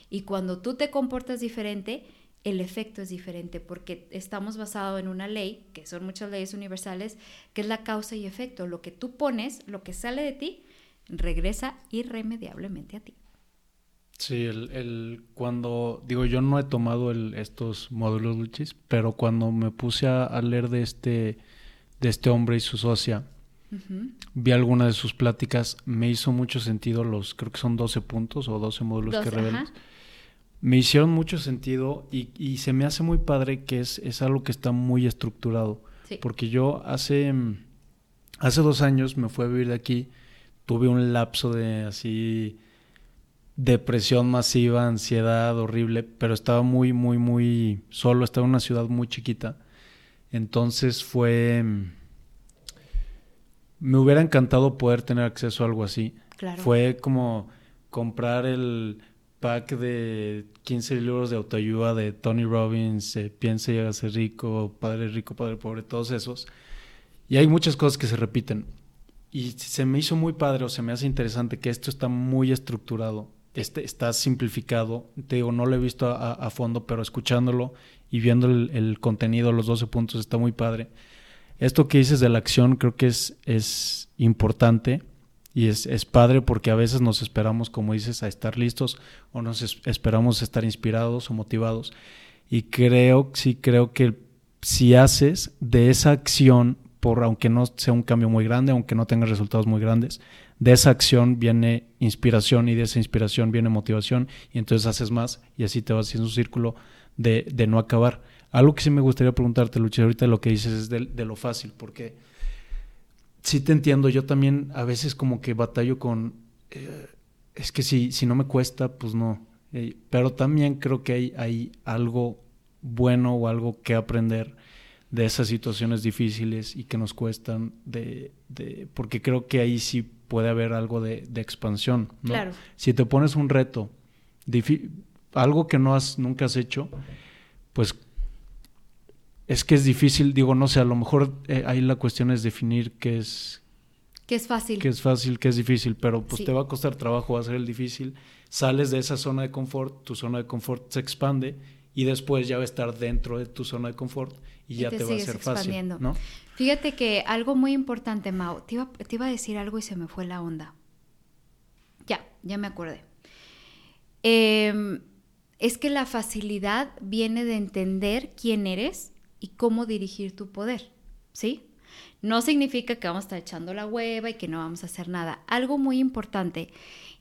Y cuando tú te comportas diferente, el efecto es diferente porque estamos basados en una ley, que son muchas leyes universales, que es la causa y efecto. Lo que tú pones, lo que sale de ti, regresa irremediablemente a ti. Sí, el, cuando, digo, yo no he tomado estos módulos Luchis, pero cuando me puse a, leer de este, de este hombre y su socia, vi alguna de sus pláticas, me hizo mucho sentido los, creo que son 12 puntos o 12 módulos que revelan. Me hicieron mucho sentido y, y, se me hace muy padre que es, es algo que está muy estructurado. Porque yo hace Hace dos años me fui a vivir de aquí, tuve un lapso de así depresión masiva, ansiedad horrible, pero estaba muy, muy, muy solo, estaba en una ciudad muy chiquita. Entonces fue... Me hubiera encantado poder tener acceso a algo así. Fue como comprar el pack de 15 libros de autoayuda de Tony Robbins, eh, Piensa y hágase rico, Padre rico, Padre pobre, todos esos. Y hay muchas cosas que se repiten. Y se me hizo muy padre o se me hace interesante que esto está muy estructurado, este, está simplificado. Te digo, no lo he visto a, fondo, pero escuchándolo y viendo el, el, contenido, los 12 puntos, está muy padre. Esto que dices de la acción creo que es, es importante y es, es, padre porque a veces nos esperamos, como dices, a estar listos o nos esperamos a estar inspirados o motivados. Y creo, sí creo que si haces de esa acción, por aunque no sea un cambio muy grande, aunque no tenga resultados muy grandes, de esa acción viene inspiración y de esa inspiración viene motivación y entonces haces más y así te vas haciendo un círculo de, de no acabar. Algo que sí me gustaría preguntarte, Lucha, ahorita lo que dices es de, de lo fácil, porque sí te entiendo, yo también a veces como que batallo con, eh, es que si, si no me cuesta, pues no. Eh, pero también creo que hay, hay algo bueno o algo que aprender de esas situaciones difíciles y que nos cuestan, de, de porque creo que ahí sí puede haber algo de, de expansión. Claro. Si te pones un reto, algo que no has, nunca has hecho, pues es que es difícil, digo, no sé, a lo mejor eh, ahí la cuestión es definir qué es... Que es fácil. Que es fácil, que es difícil, pero pues te va a costar trabajo, va a ser el difícil. Sales de esa zona de confort, tu zona de confort se expande y después ya va a estar dentro de tu zona de confort y, ya te, va a ser fácil. ¿no? Fíjate que algo muy importante, Mao, te iba, te iba a decir algo y se me fue la onda. Ya, ya me acordé. Em, es que la facilidad viene de entender quién eres y cómo dirigir tu poder, ¿sí? No significa que vamos a estar echando la hueva y que no vamos a hacer nada. Algo muy importante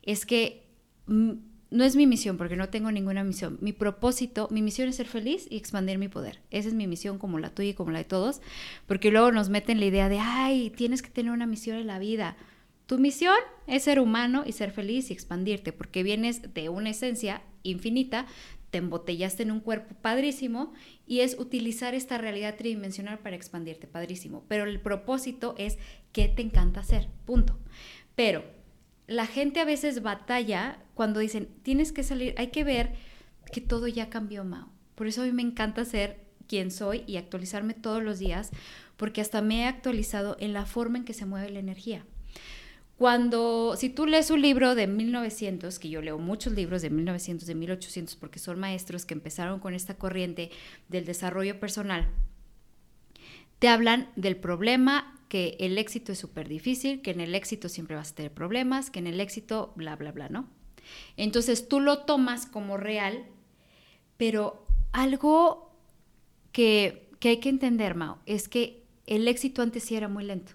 es que mm, no es mi misión, porque no tengo ninguna misión. Mi propósito, mi misión es ser feliz y expandir mi poder. Esa es mi misión, como la tuya y como la de todos, porque luego nos meten la idea de, ay, tienes que tener una misión en la vida. Tu misión es ser humano y ser feliz y expandirte, porque vienes de una esencia infinita te embotellaste en un cuerpo padrísimo y es utilizar esta realidad tridimensional para expandirte, padrísimo. Pero el propósito es qué te encanta hacer, punto. Pero la gente a veces batalla cuando dicen, tienes que salir, hay que ver que todo ya cambió, Mao. Por eso a mí me encanta ser quien soy y actualizarme todos los días, porque hasta me he actualizado en la forma en que se mueve la energía. Cuando, si tú lees un libro de 1900, que yo leo muchos libros de 1900, de 1800, porque son maestros que empezaron con esta corriente del desarrollo personal, te hablan del problema, que el éxito es súper difícil, que en el éxito siempre vas a tener problemas, que en el éxito, bla, bla, bla, ¿no? Entonces tú lo tomas como real, pero algo que, que hay que entender, Mao, es que el éxito antes sí era muy lento.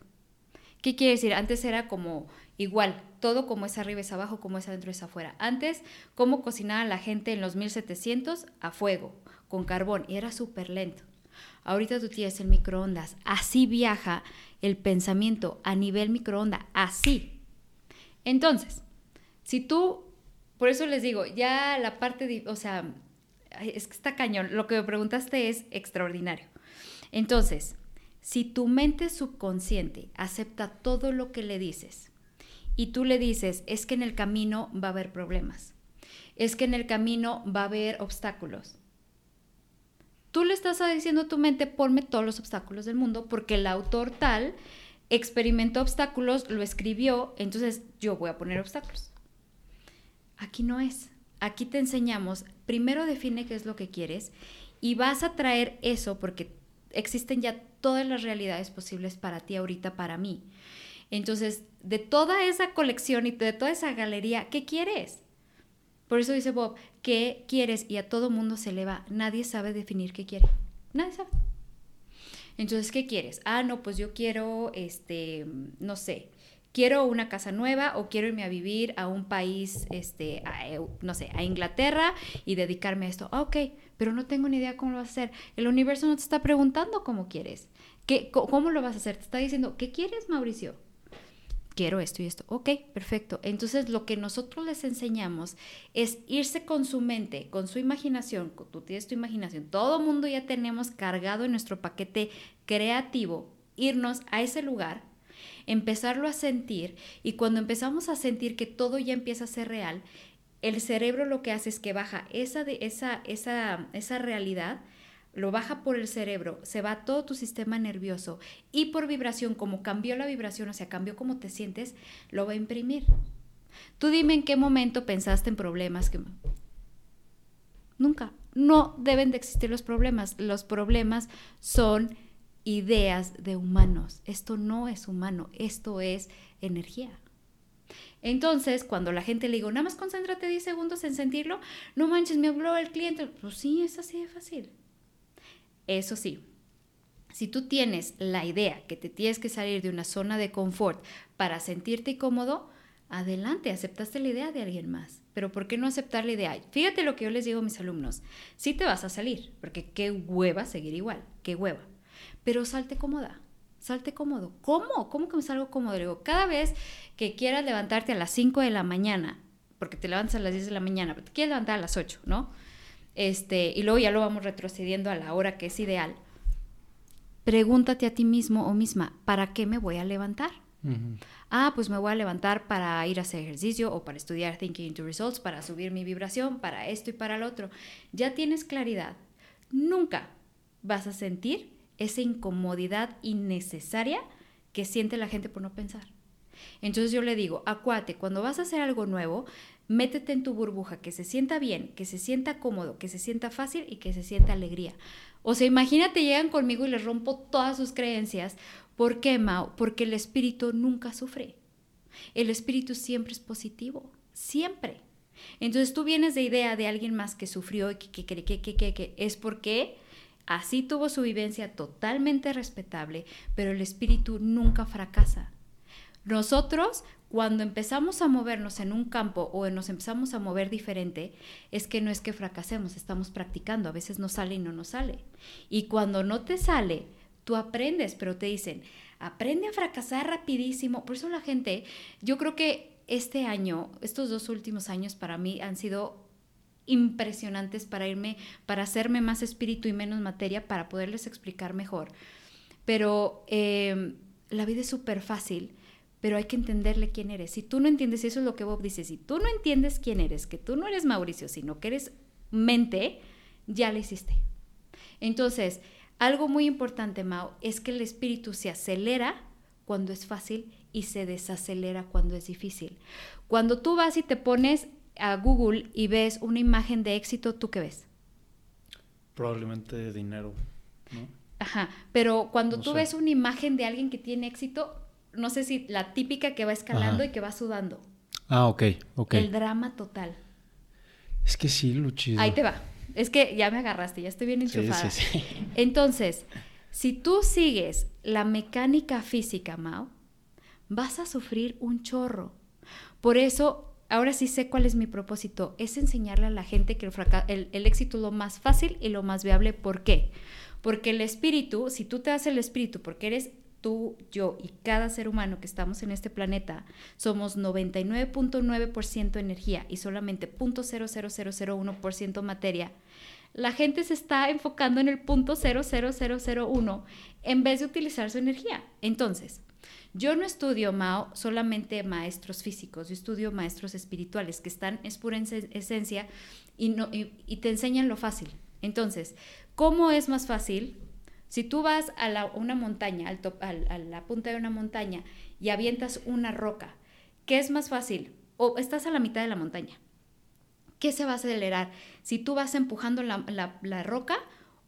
¿Qué quiere decir? Antes era como igual, todo como es arriba es abajo, como es adentro es afuera. Antes, cómo cocinaba la gente en los 1700 a fuego, con carbón, y era súper lento. Ahorita tú tienes el microondas, así viaja el pensamiento a nivel microondas, así. Entonces, si tú, por eso les digo, ya la parte, de, o sea, es que está cañón, lo que me preguntaste es extraordinario. Entonces, si tu mente subconsciente acepta todo lo que le dices y tú le dices, es que en el camino va a haber problemas, es que en el camino va a haber obstáculos, tú le estás diciendo a tu mente, ponme todos los obstáculos del mundo porque el autor tal experimentó obstáculos, lo escribió, entonces yo voy a poner obstáculos. Aquí no es. Aquí te enseñamos, primero define qué es lo que quieres y vas a traer eso porque existen ya todas las realidades posibles para ti ahorita, para mí. Entonces, de toda esa colección y de toda esa galería, ¿qué quieres? Por eso dice Bob, ¿qué quieres? Y a todo mundo se le va. Nadie sabe definir qué quiere. Nadie sabe. Entonces, ¿qué quieres? Ah, no, pues yo quiero, este, no sé, quiero una casa nueva o quiero irme a vivir a un país, este, no sé, a Inglaterra y dedicarme a esto. Ah, ok, pero no tengo ni idea cómo lo vas a hacer. El universo no te está preguntando cómo quieres. ¿Qué, ¿Cómo lo vas a hacer? Te está diciendo, ¿qué quieres, Mauricio? Quiero esto y esto. Ok, perfecto. Entonces lo que nosotros les enseñamos es irse con su mente, con su imaginación. Tú tienes tu imaginación. Todo mundo ya tenemos cargado en nuestro paquete creativo, irnos a ese lugar, empezarlo a sentir y cuando empezamos a sentir que todo ya empieza a ser real, el cerebro lo que hace es que baja esa, de, esa, esa, esa realidad lo baja por el cerebro, se va todo tu sistema nervioso y por vibración, como cambió la vibración, o sea, cambió cómo te sientes, lo va a imprimir. Tú dime en qué momento pensaste en problemas que... Nunca. No deben de existir los problemas. Los problemas son ideas de humanos. Esto no es humano, esto es energía. Entonces, cuando la gente le digo, nada más concéntrate 10 segundos en sentirlo, no manches, me habló el cliente. Pues sí, es así de fácil. Eso sí, si tú tienes la idea que te tienes que salir de una zona de confort para sentirte cómodo, adelante, aceptaste la idea de alguien más. Pero ¿por qué no aceptar la idea? Fíjate lo que yo les digo a mis alumnos. Sí te vas a salir, porque qué hueva seguir igual, qué hueva. Pero salte cómoda, salte cómodo. ¿Cómo? ¿Cómo que me salgo cómodo? Digo, cada vez que quieras levantarte a las 5 de la mañana, porque te levantas a las 10 de la mañana, pero te quieres levantar a las 8, ¿no? Este, y luego ya lo vamos retrocediendo a la hora que es ideal, pregúntate a ti mismo o misma, ¿para qué me voy a levantar? Ah, pues me voy a levantar para ir a hacer ejercicio o para estudiar Thinking into Results, para subir mi vibración, para esto y para el otro. Ya tienes claridad. Nunca vas a sentir esa incomodidad innecesaria que siente la gente por no pensar. Entonces yo le digo, acuate, cuando vas a hacer algo nuevo, métete en tu burbuja, que se sienta bien, que se sienta cómodo, que se sienta fácil y que se sienta alegría. O sea, imagínate, llegan conmigo y les rompo todas sus creencias. ¿Por qué, Mao? Porque el espíritu nunca sufre. El espíritu siempre es positivo, siempre. Entonces tú vienes de idea de alguien más que sufrió y que, que, que, que, es porque así tuvo su vivencia totalmente respetable, pero el espíritu nunca fracasa. Nosotros cuando empezamos a movernos en un campo o nos empezamos a mover diferente, es que no es que fracasemos, estamos practicando, a veces no sale y no nos sale. Y cuando no te sale, tú aprendes, pero te dicen, aprende a fracasar rapidísimo. Por eso la gente, yo creo que este año, estos dos últimos años para mí han sido impresionantes para irme, para hacerme más espíritu y menos materia, para poderles explicar mejor. Pero eh, la vida es súper fácil pero hay que entenderle quién eres. Si tú no entiendes, eso es lo que Bob dice, si tú no entiendes quién eres, que tú no eres Mauricio, sino que eres mente, ya le hiciste. Entonces, algo muy importante, Mao, es que el espíritu se acelera cuando es fácil y se desacelera cuando es difícil. Cuando tú vas y te pones a Google y ves una imagen de éxito, ¿tú qué ves? Probablemente dinero, ¿no? Ajá, pero cuando tú ves una imagen de alguien que tiene éxito, no sé si la típica que va escalando y que va sudando. Ah, ok, ok. El drama total. Es que sí, Luchi. Ahí te va. Es que ya me agarraste, ya estoy bien enchufada. Sí, sí, (laughs) sí. Entonces, si tú sigues la mecánica física, Mao, vas a sufrir un chorro. Por eso, ahora sí sé cuál es mi propósito, es enseñarle a la gente que el, el éxito es lo más fácil y lo más viable. ¿Por qué? Porque el espíritu, si tú te das el espíritu porque eres tú, yo y cada ser humano que estamos en este planeta somos 99.9% energía y solamente 0.00001% materia, la gente se está enfocando en el punto 00001 en vez de utilizar su energía. Entonces, yo no estudio Mao solamente maestros físicos, yo estudio maestros espirituales que están, es pura esencia y te enseñan lo fácil. Entonces, ¿cómo es más fácil? Si tú vas a una montaña, al a la punta de una montaña y avientas una roca, ¿qué es más fácil? O estás a la mitad de la montaña. ¿Qué se va a acelerar? Si tú vas empujando la, roca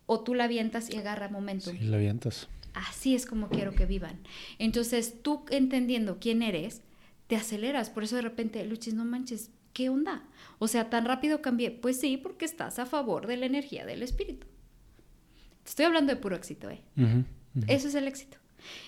o tú la avientas y agarra momento. Sí, la avientas. Así es como quiero que vivan. Entonces, tú entendiendo quién eres, te aceleras. Por eso de repente, Luchis, no manches, ¿qué onda? O sea, tan rápido cambié. Pues sí, porque estás a favor de la energía del espíritu. Estoy hablando de puro éxito, ¿eh? Eso es el éxito.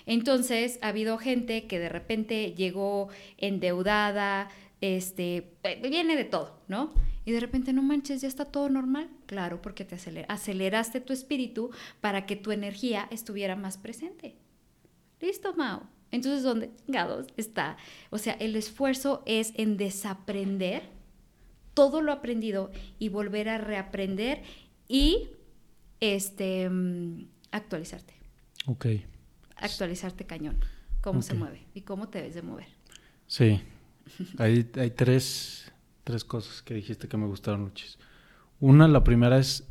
Entonces, ha habido gente que de repente llegó endeudada, este, eh, viene de todo, ¿no? Y de repente, no manches, ya está todo normal. Claro, porque te aceleraste tu espíritu para que tu energía estuviera más presente. Listo, Mao. Entonces, ¿dónde gados está? O sea, el esfuerzo es en desaprender todo lo aprendido y volver a reaprender y este mm, actualizarte. Ok. Actualizarte cañón. Cómo se mueve y cómo te debes de mover. Sí. (laughs) hay, hay tres, tres cosas que dijiste que me gustaron, Luchis. Una, la primera es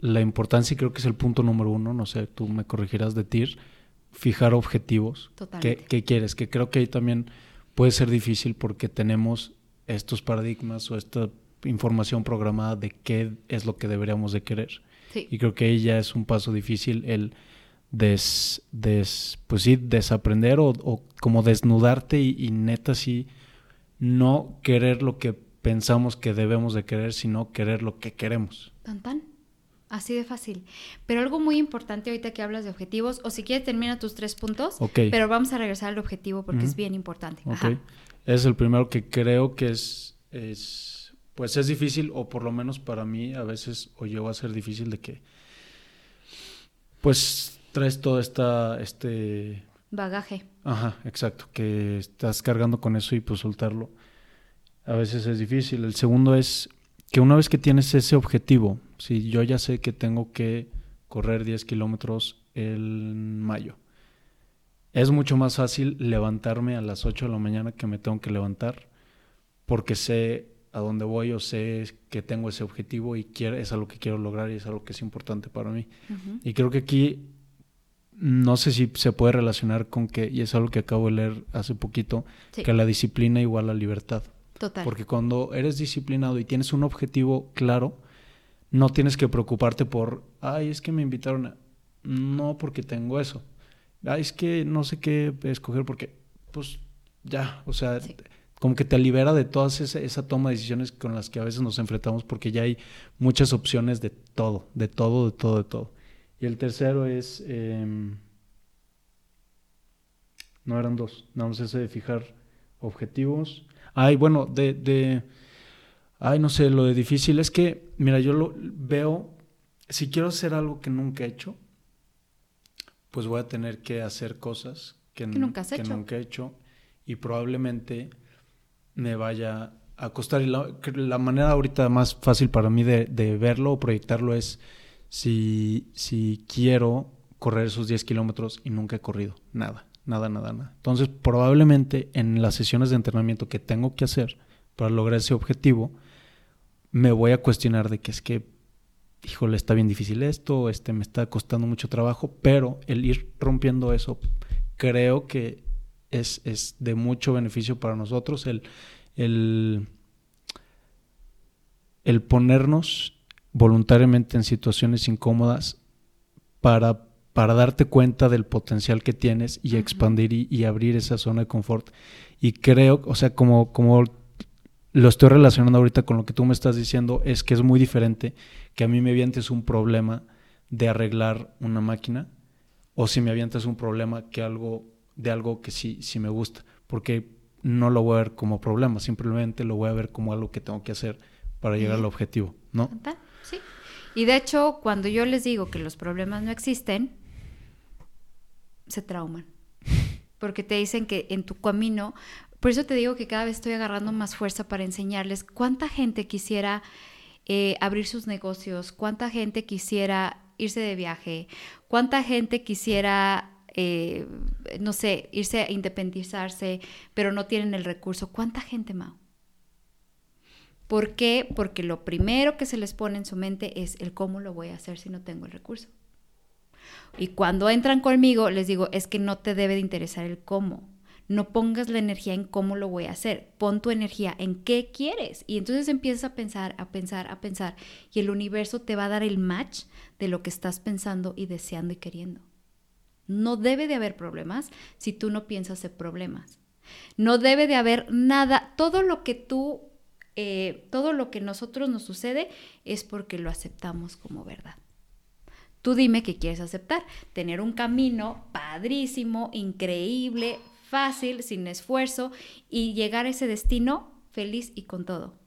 la importancia y creo que es el punto número uno, no sé, tú me corregirás de TIR, fijar objetivos. Totalmente. ¿Qué, quieres? Que creo que ahí también puede ser difícil porque tenemos estos paradigmas o esta información programada de qué es lo que deberíamos de querer. Y creo que ahí ya es un paso difícil el des, des pues sí, desaprender o, como desnudarte y, neta sí no querer lo que pensamos que debemos de querer, sino querer lo que queremos. Tan tan. Así de fácil. Pero algo muy importante ahorita que hablas de objetivos, o si quieres termina tus tres puntos, pero vamos a regresar al objetivo porque es bien importante. Es el primero que creo que es, es, pues es difícil, o por lo menos para mí a veces, o llevo a ser difícil de que, pues traes todo esta, este... Bagaje. Ajá, exacto, que estás cargando con eso y pues soltarlo. A veces es difícil. El segundo es que una vez que tienes ese objetivo, si yo ya sé que tengo que correr 10 kilómetros en mayo, es mucho más fácil levantarme a las 8 de la mañana que me tengo que levantar porque sé a dónde voy o sé que tengo ese objetivo y quiero, es algo que quiero lograr y es algo que es importante para mí. Y creo que aquí no sé si se puede relacionar con que, y es algo que acabo de leer hace poquito, que la disciplina igual a libertad. Total. Porque cuando eres disciplinado y tienes un objetivo claro, no tienes que preocuparte por, ay, es que me invitaron a... No porque tengo eso. Ay, es que no sé qué escoger porque, pues, ya, o sea, como que te libera de toda esa, esa toma de decisiones con las que a veces nos enfrentamos porque ya hay muchas opciones de todo, de todo, de todo, de todo. Y el tercero es... Em, no eran dos, nada más ese de fijar objetivos. Ay, bueno, de, de... Ay, no sé, lo de difícil es que, mira, yo lo veo, si quiero hacer algo que nunca he hecho, pues voy a tener que hacer cosas que, nunca, que nunca he hecho y probablemente me vaya a costar. Y la, manera ahorita más fácil para mí de, de verlo o proyectarlo es si, si quiero correr esos 10 kilómetros y nunca he corrido. Nada, nada, nada, nada. Entonces, probablemente en las sesiones de entrenamiento que tengo que hacer para lograr ese objetivo, me voy a cuestionar de que es que, híjole, está bien difícil esto, este me está costando mucho trabajo, pero el ir rompiendo eso, creo que es, es de mucho beneficio para nosotros el, el, el ponernos voluntariamente en situaciones incómodas para, para darte cuenta del potencial que tienes y expandir y, abrir esa zona de confort. Y creo, o sea, como, como lo estoy relacionando ahorita con lo que tú me estás diciendo, es que es muy diferente que a mí me avientes un problema de arreglar una máquina o si me avientas un problema que algo, de algo que sí, sí me gusta. Porque no lo voy a ver como problema, simplemente lo voy a ver como algo que tengo que hacer para llegar al objetivo, ¿no? Sí. Y de hecho, cuando yo les digo que los problemas no existen, se trauman. Porque te dicen que en tu camino, por eso te digo que cada vez estoy agarrando más fuerza para enseñarles cuánta gente quisiera eh, abrir sus negocios, cuánta gente quisiera irse de viaje, cuánta gente quisiera eh, no sé, irse a independizarse, pero no tienen el recurso. ¿Cuánta gente, Mao? ¿Por qué? Porque lo primero que se les pone en su mente es el cómo lo voy a hacer si no tengo el recurso. Y cuando entran conmigo, les digo, es que no te debe de interesar el cómo. No pongas la energía en cómo lo voy a hacer. Pon tu energía en qué quieres. Y entonces empiezas a pensar, a pensar, a pensar. Y el universo te va a dar el match de lo que estás pensando y deseando y queriendo. No debe de haber problemas si tú no piensas en problemas. No debe de haber nada. Todo lo que tú eh, todo lo que nosotros nos sucede es porque lo aceptamos como verdad. Tú dime qué quieres aceptar. Tener un camino padrísimo, increíble, fácil, sin esfuerzo y llegar a ese destino feliz y con todo.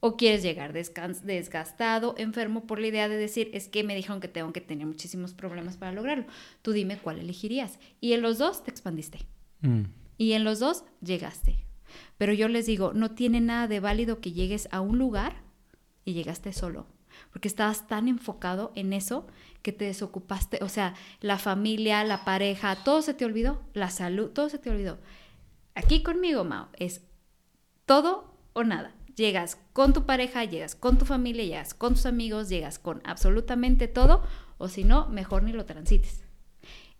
O quieres llegar desgastado, enfermo por la idea de decir, es que me dijeron que tengo que tener muchísimos problemas para lograrlo. Tú dime cuál elegirías. Y en los dos te expandiste. Mm. Y en los dos llegaste. Pero yo les digo, no tiene nada de válido que llegues a un lugar y llegaste solo. Porque estabas tan enfocado en eso que te desocupaste. O sea, la familia, la pareja, todo se te olvidó. La salud, todo se te olvidó. Aquí conmigo, Mao, es todo o nada. Llegas con tu pareja, llegas con tu familia, llegas con tus amigos, llegas con absolutamente todo, o si no, mejor ni lo transites.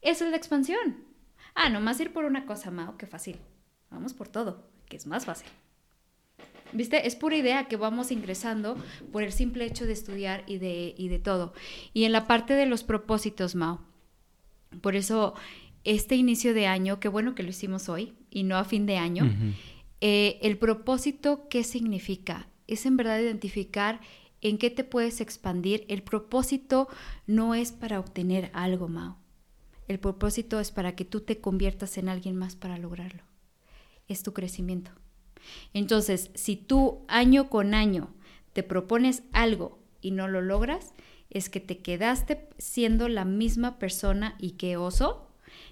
Esa es la expansión. Ah, nomás ir por una cosa, Mao, qué fácil. Vamos por todo, que es más fácil. ¿Viste? Es pura idea que vamos ingresando por el simple hecho de estudiar y de, y de todo. Y en la parte de los propósitos, Mao. Por eso, este inicio de año, qué bueno que lo hicimos hoy y no a fin de año. Eh, el propósito, ¿qué significa? Es en verdad identificar en qué te puedes expandir. El propósito no es para obtener algo, Mao. El propósito es para que tú te conviertas en alguien más para lograrlo. Es tu crecimiento. Entonces, si tú año con año te propones algo y no lo logras, es que te quedaste siendo la misma persona y qué oso.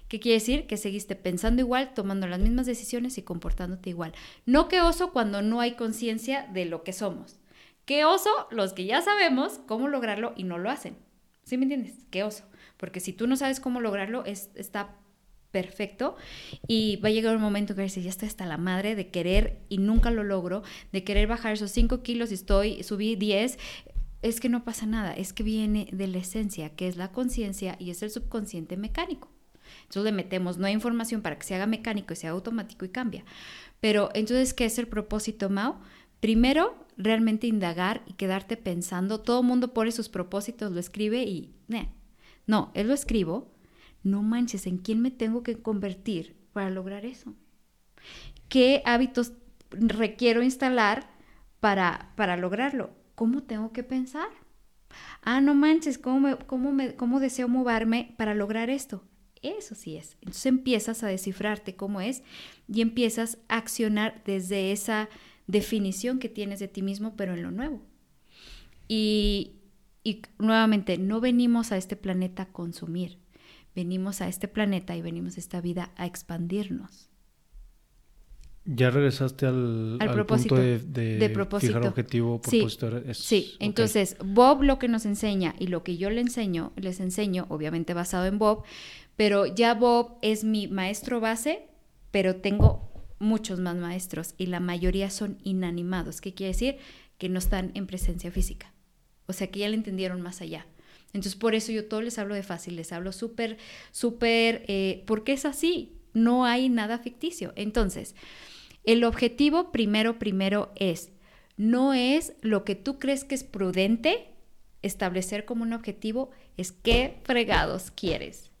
¿Qué quiere decir? Que seguiste pensando igual, tomando las mismas decisiones y comportándote igual. No que oso cuando no hay conciencia de lo que somos. Qué oso los que ya sabemos cómo lograrlo y no lo hacen. ¿Sí me entiendes? Qué oso. Porque si tú no sabes cómo lograrlo, es, está perfecto y va a llegar un momento que dices, ya estoy hasta la madre de querer y nunca lo logro, de querer bajar esos 5 kilos y estoy, subí 10, es que no pasa nada, es que viene de la esencia, que es la conciencia y es el subconsciente mecánico. Entonces le metemos no hay información para que se haga mecánico y sea automático y cambia. Pero entonces, ¿qué es el propósito, Mao? Primero, realmente indagar y quedarte pensando. Todo el mundo pone sus propósitos, lo escribe y... No, él lo escribo. No manches, ¿en quién me tengo que convertir para lograr eso? ¿Qué hábitos requiero instalar para, para lograrlo? ¿Cómo tengo que pensar? Ah, no manches, ¿cómo, cómo, me, ¿cómo deseo moverme para lograr esto? Eso sí es. Entonces empiezas a descifrarte cómo es y empiezas a accionar desde esa definición que tienes de ti mismo, pero en lo nuevo. Y, y nuevamente, no venimos a este planeta a consumir, venimos a este planeta y venimos a esta vida a expandirnos. Ya regresaste al, propósito punto de, propósito. fijar objetivo, propósito. Sí, entonces Bob lo que nos enseña y lo que yo le enseño, les enseño, obviamente basado en Bob, pero ya Bob es mi maestro base, pero tengo muchos más maestros y la mayoría son inanimados. ¿Qué quiere decir? Que no están en presencia física. O sea, que ya le entendieron más allá. Entonces, por eso yo todo les hablo de fácil, les hablo súper, súper, eh, porque es así, no hay nada ficticio. Entonces, el objetivo primero, primero es, no es lo que tú crees que es prudente establecer como un objetivo, es qué fregados quieres.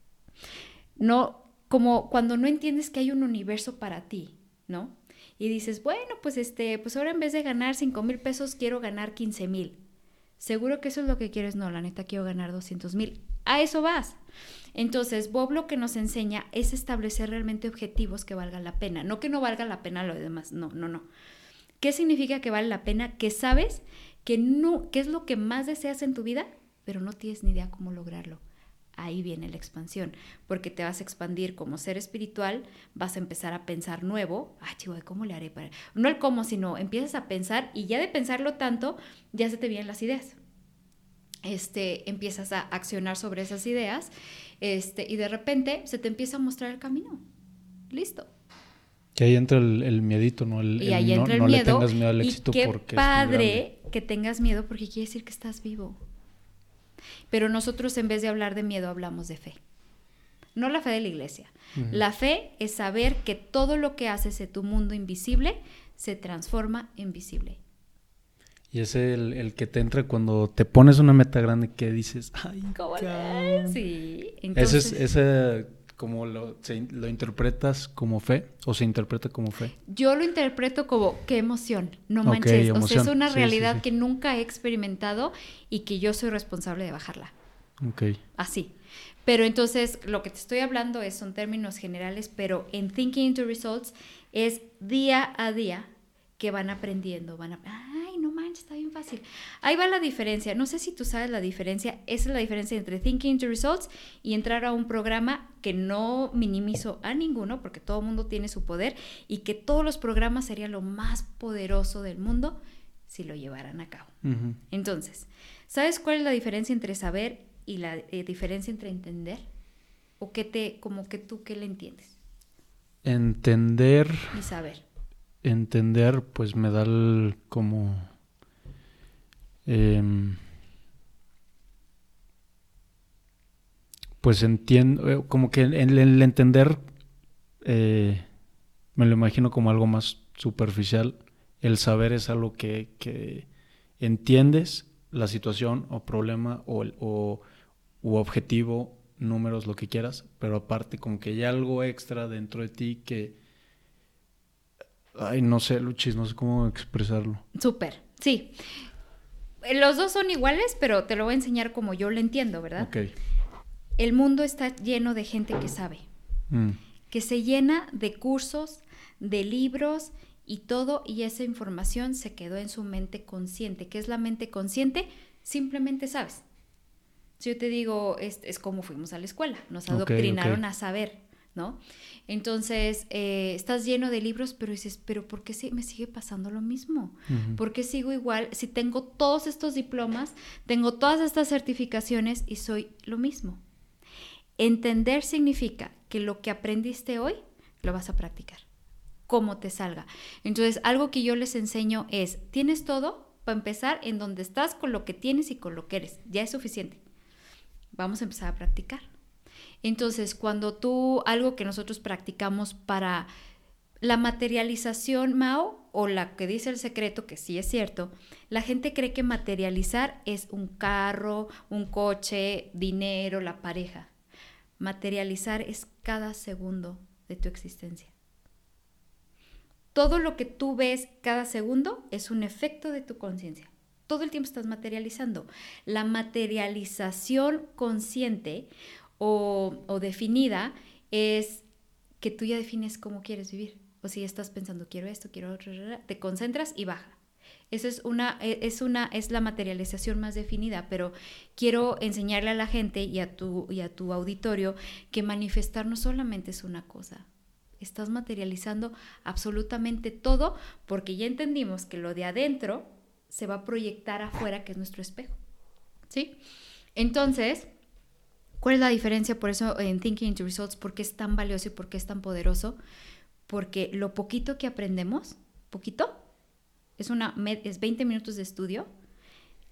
No, como cuando no entiendes que hay un universo para ti, ¿no? Y dices, bueno, pues este, pues ahora en vez de ganar 5 mil pesos, quiero ganar 15 mil. Seguro que eso es lo que quieres. No, la neta quiero ganar 200 mil. A eso vas. Entonces, Bob lo que nos enseña es establecer realmente objetivos que valgan la pena. No que no valga la pena lo demás. No, no, no. ¿Qué significa que vale la pena? Que sabes que no, qué es lo que más deseas en tu vida, pero no tienes ni idea cómo lograrlo. Ahí viene la expansión, porque te vas a expandir como ser espiritual, vas a empezar a pensar nuevo. Ah, chivo, ¿cómo le haré para.? No el cómo, sino empiezas a pensar y ya de pensarlo tanto, ya se te vienen las ideas. Este, empiezas a accionar sobre esas ideas este, y de repente se te empieza a mostrar el camino. Listo. Y ahí entra el, miedito, ¿no? El, y ahí entra el miedo. le tengas miedo al éxito y qué padre que tengas miedo porque quiere decir que estás vivo. Pero nosotros en vez de hablar de miedo hablamos de fe. No la fe de la iglesia. La fe es saber que todo lo que haces en tu mundo invisible se transforma en visible. Y es el, que te entra cuando te pones una meta grande que dices, ay, ¿cómo Sí. Entonces, ese, como lo, lo interpretas como fe o se interpreta como fe? Yo lo interpreto como qué emoción, no manches. O sea, es una realidad que nunca he experimentado y que yo soy responsable de bajarla. Ok. Así. Pero entonces lo que te estoy hablando es, son términos generales, pero en Thinking into Results es día a día que van aprendiendo, van a, está bien fácil. Ahí va la diferencia. No sé si tú sabes la diferencia. Esa es la diferencia entre Thinking to Results y entrar a un programa que no minimizo a ninguno, porque todo el mundo tiene su poder, y que todos los programas serían lo más poderoso del mundo si lo llevaran a cabo. Entonces, ¿sabes cuál es la diferencia entre saber y la eh, diferencia entre entender? ¿O qué te, como que tú, qué le entiendes? Entender. Y saber entender, pues me da el, como... Em, pues entiendo, eh, como que el, entender eh, me lo imagino como algo más superficial. El saber es algo que, que entiendes la situación o problema o, o objetivo, números, lo que quieras, pero aparte como que hay algo extra dentro de ti que, Ay, no sé, Luchis, no sé cómo expresarlo. Súper, sí. Los dos son iguales, pero te lo voy a enseñar como yo lo entiendo, ¿verdad? Ok. El mundo está lleno de gente que sabe, mm. que se llena de cursos, de libros y todo, y esa información se quedó en su mente consciente. ¿Qué es la mente consciente? Simplemente sabes. Si yo te digo, es, es como fuimos a la escuela, nos adoctrinaron a saber, ¿no? Entonces, eh, estás lleno de libros, pero dices, pero ¿por qué me sigue pasando lo mismo? ¿Por qué sigo igual si tengo todos estos diplomas, tengo todas estas certificaciones y soy lo mismo? Entender significa que lo que aprendiste hoy lo vas a practicar, como te salga. Entonces, algo que yo les enseño es, tienes todo para empezar en donde estás con lo que tienes y con lo que eres. Ya es suficiente. Vamos a empezar a practicar. Entonces, cuando tú, algo que nosotros practicamos para la materialización, Mao, o la que dice el secreto, que sí es cierto, la gente cree que materializar es un carro, un coche, dinero, la pareja. Materializar es cada segundo de tu existencia. Todo lo que tú ves cada segundo es un efecto de tu conciencia. Todo el tiempo estás materializando. La materialización consciente o, definida es que tú ya defines cómo quieres vivir. O si estás pensando, quiero esto, quiero otro, te concentras y baja. Esa es una, e, es una, es la materialización más definida, pero quiero enseñarle a la gente y a tu, y a tu auditorio que manifestar no solamente es una cosa. Estás materializando absolutamente todo porque ya entendimos que lo de adentro se va a proyectar afuera, que es nuestro espejo. ¿Sí? Entonces, ¿Cuál es la diferencia por eso en Thinking into Results? ¿Por qué es tan valioso y por qué es tan poderoso? Porque lo poquito que aprendemos, poquito, es, una, es 20 minutos de estudio.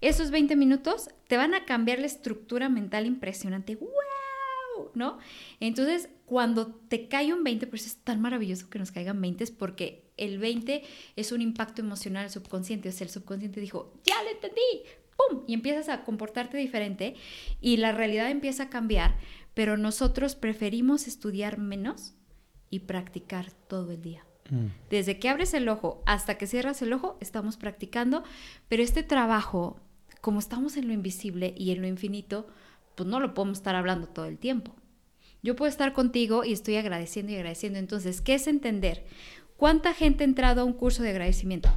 Esos 20 minutos te van a cambiar la estructura mental impresionante. ¡Wow! ¿No? Entonces, cuando te cae un 20, pues es tan maravilloso que nos caigan 20 porque el 20 es un impacto emocional subconsciente. O sea, el subconsciente dijo, ya lo entendí, ¡pum! Y empiezas a comportarte diferente y la realidad empieza a cambiar, pero nosotros preferimos estudiar menos y practicar todo el día. Mm. Desde que abres el ojo hasta que cierras el ojo, estamos practicando, pero este trabajo, como estamos en lo invisible y en lo infinito, pues no lo podemos estar hablando todo el tiempo. Yo puedo estar contigo y estoy agradeciendo y agradeciendo. Entonces, ¿qué es entender? ¿Cuánta gente ha entrado a un curso de agradecimiento?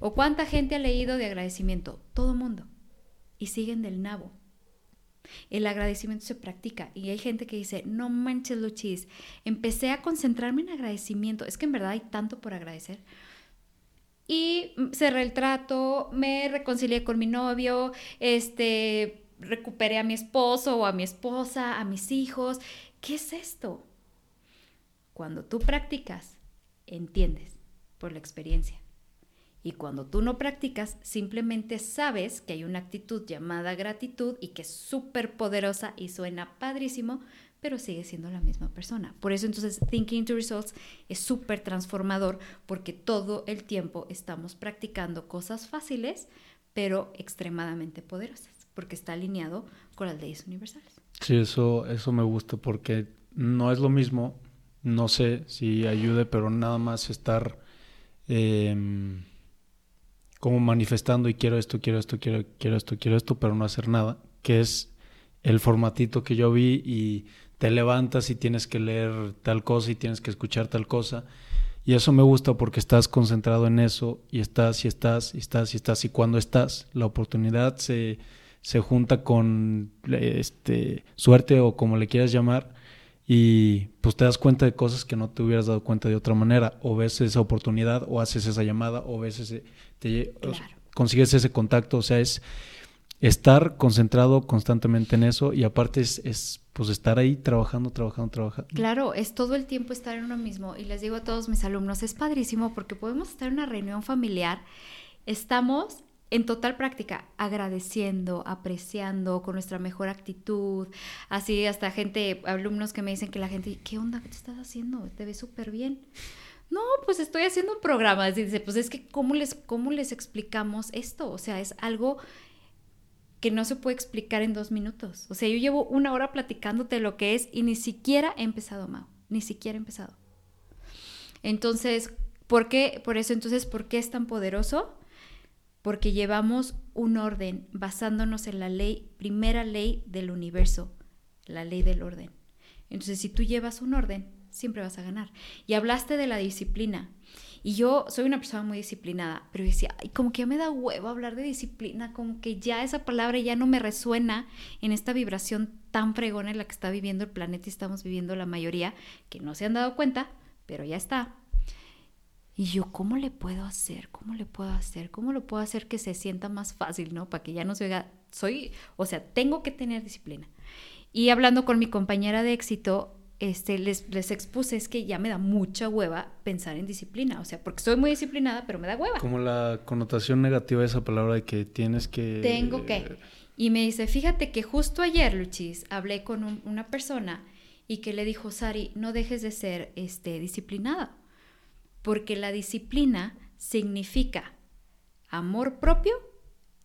¿O cuánta gente ha leído de agradecimiento? Todo mundo. Y siguen del nabo. El agradecimiento se practica y hay gente que dice, no manches Luchis, empecé a concentrarme en agradecimiento. Es que en verdad hay tanto por agradecer. Y cerré el trato, me reconcilié con mi novio, este, recuperé a mi esposo o a mi esposa, a mis hijos. ¿Qué es esto? Cuando tú practicas, entiendes por la experiencia. Y cuando tú no practicas, simplemente sabes que hay una actitud llamada gratitud y que es súper poderosa y suena padrísimo, pero sigue siendo la misma persona. Por eso entonces Thinking to Results es súper transformador porque todo el tiempo estamos practicando cosas fáciles, pero extremadamente poderosas, porque está alineado con las leyes universales. Sí, eso, eso me gusta porque no es lo mismo, no sé si ayude, pero nada más estar... Em, como manifestando y quiero esto, quiero esto, quiero, quiero esto, quiero esto, pero no hacer nada, que es el formatito que yo vi y te levantas y tienes que leer tal cosa y tienes que escuchar tal cosa. Y eso me gusta porque estás concentrado en eso y estás y estás y estás y estás. Y cuando estás, la oportunidad se, se junta con este, suerte o como le quieras llamar y pues te das cuenta de cosas que no te hubieras dado cuenta de otra manera. O ves esa oportunidad o haces esa llamada o ves ese, te, consigues ese contacto, o sea, es estar concentrado constantemente en eso y aparte es, es, pues estar ahí trabajando, trabajando, trabajando. Claro, es todo el tiempo estar en uno mismo y les digo a todos mis alumnos, es padrísimo porque podemos estar en una reunión familiar, estamos en total práctica, agradeciendo, apreciando con nuestra mejor actitud, así hasta gente, alumnos que me dicen que la gente, ¿qué onda? ¿Qué te estás haciendo? Te ves súper bien. No, pues estoy haciendo un programa. Dice, pues es que ¿cómo les, ¿cómo les explicamos esto? O sea, es algo que no se puede explicar en dos minutos. O sea, yo llevo una hora platicándote lo que es y ni siquiera he empezado, Mau. Ni siquiera he empezado. Entonces, ¿por qué? Por eso, entonces, ¿por qué es tan poderoso? porque llevamos un orden basándonos en la ley, primera ley del universo, la ley del orden. Entonces, si tú llevas un orden, siempre vas a ganar. Y hablaste de la disciplina. Y yo soy una persona muy disciplinada, pero decía, ay, como que ya me da huevo hablar de disciplina, como que ya esa palabra ya no me resuena en esta vibración tan fregona en la que está viviendo el planeta y estamos viviendo la mayoría, que no se han dado cuenta, pero ya está. Y yo, ¿cómo le puedo hacer? ¿Cómo le puedo hacer? ¿Cómo lo puedo hacer que se sienta más fácil, ¿no? Para que ya no se oiga, soy, o sea, tengo que tener disciplina. Y hablando con mi compañera de éxito, este, les, les expuse, es que ya me da mucha hueva pensar en disciplina, o sea, porque soy muy disciplinada, pero me da hueva. Como la connotación negativa de esa palabra de que tienes que... Tengo que. Y me dice, fíjate que justo ayer, Luchis, hablé con una persona y que le dijo, Sari, no dejes de ser este, disciplinada porque la disciplina significa amor propio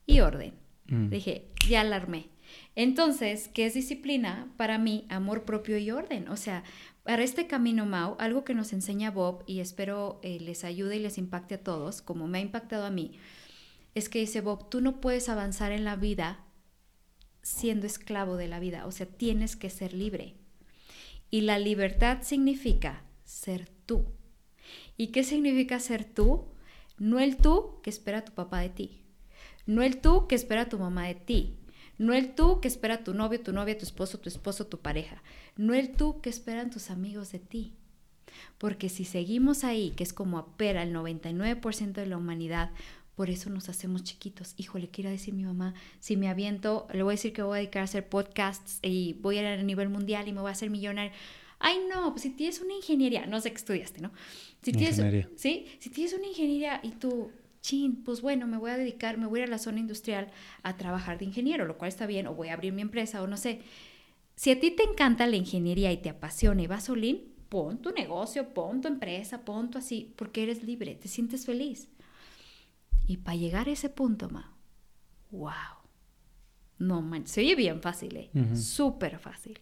y orden. Mm. Dije, ya alarmé. Entonces, ¿qué es disciplina? Para mí, amor propio y orden. O sea, para este camino, Mau, algo que nos enseña Bob y espero eh, les ayude y les impacte a todos, como me ha impactado a mí, es que dice Bob, tú no puedes avanzar en la vida siendo esclavo de la vida, o sea, tienes que ser libre. Y la libertad significa ser tú. ¿Y qué significa ser tú? No el tú que espera tu papá de ti. No el tú que espera tu mamá de ti. No el tú que espera tu novio, tu novia, tu esposo, tu esposo, tu pareja. No el tú que esperan tus amigos de ti. Porque si seguimos ahí, que es como apera el 99% de la humanidad, por eso nos hacemos chiquitos. Híjole, quiero decir mi mamá, si me aviento, le voy a decir que voy a dedicar a hacer podcasts y voy a ir a nivel mundial y me voy a hacer millonario ay no, pues si tienes una ingeniería, no sé qué estudiaste, ¿no? Si tienes, ¿sí? Si tienes una ingeniería y tú, chin, pues bueno, me voy a dedicar, me voy a ir a la zona industrial a trabajar de ingeniero, lo cual está bien, o voy a abrir mi empresa, o no sé. Si a ti te encanta la ingeniería y te apasiona y vas pon tu negocio, pon tu empresa, pon tu así, porque eres libre, te sientes feliz. Y para llegar a ese punto, ma, wow. No man, se oye bien fácil, ¿eh? Súper fácil.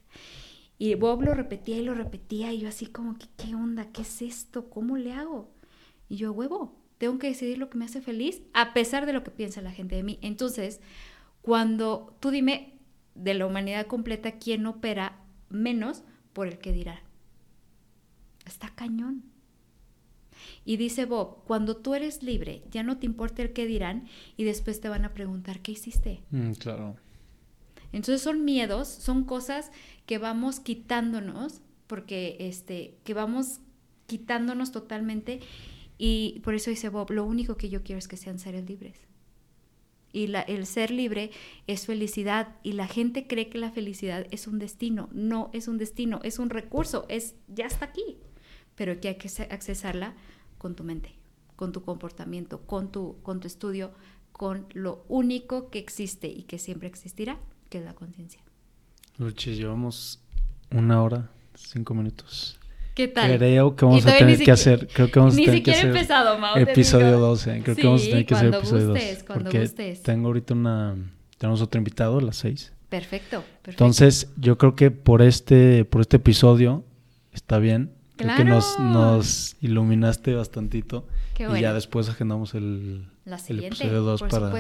Y Bob lo repetía y lo repetía y yo así como ¿qué onda? ¿Qué es esto? ¿Cómo le hago? Y yo, huevo, tengo que decidir lo que me hace feliz a pesar de lo que piensa la gente de mí. Entonces, cuando tú dime de la humanidad completa, ¿quién opera menos por el que dirá? Está cañón. Y dice Bob, cuando tú eres libre, ya no te importa el que dirán y después te van a preguntar, ¿qué hiciste? Mm, claro. Entonces son miedos, son cosas que vamos quitándonos, porque este, que vamos quitándonos totalmente. Y por eso dice Bob, lo único que yo quiero es que sean seres libres. Y la, el ser libre es felicidad. Y la gente cree que la felicidad es un destino. No es un destino, es un recurso, es ya está aquí. Pero que hay que accesarla con tu mente, con tu comportamiento, con tu, con tu estudio, con lo único que existe y que siempre existirá, que es la conciencia. Luchis, llevamos una hora, cinco minutos. ¿Qué tal? Creo que vamos a tener que hacer. Creo que vamos a tener que hacer. empezado, Mau, Episodio 12. Creo que vamos a tener que hacer episodio gustes, 12. Cuando porque gustes. Tengo ahorita una. Tenemos otro invitado a las seis. Perfecto, perfecto. Entonces, yo creo que por este, por este episodio está bien. Creo que nos, nos iluminaste bastantito. Qué bueno. Y ya después agendamos el, el episodio 2 para,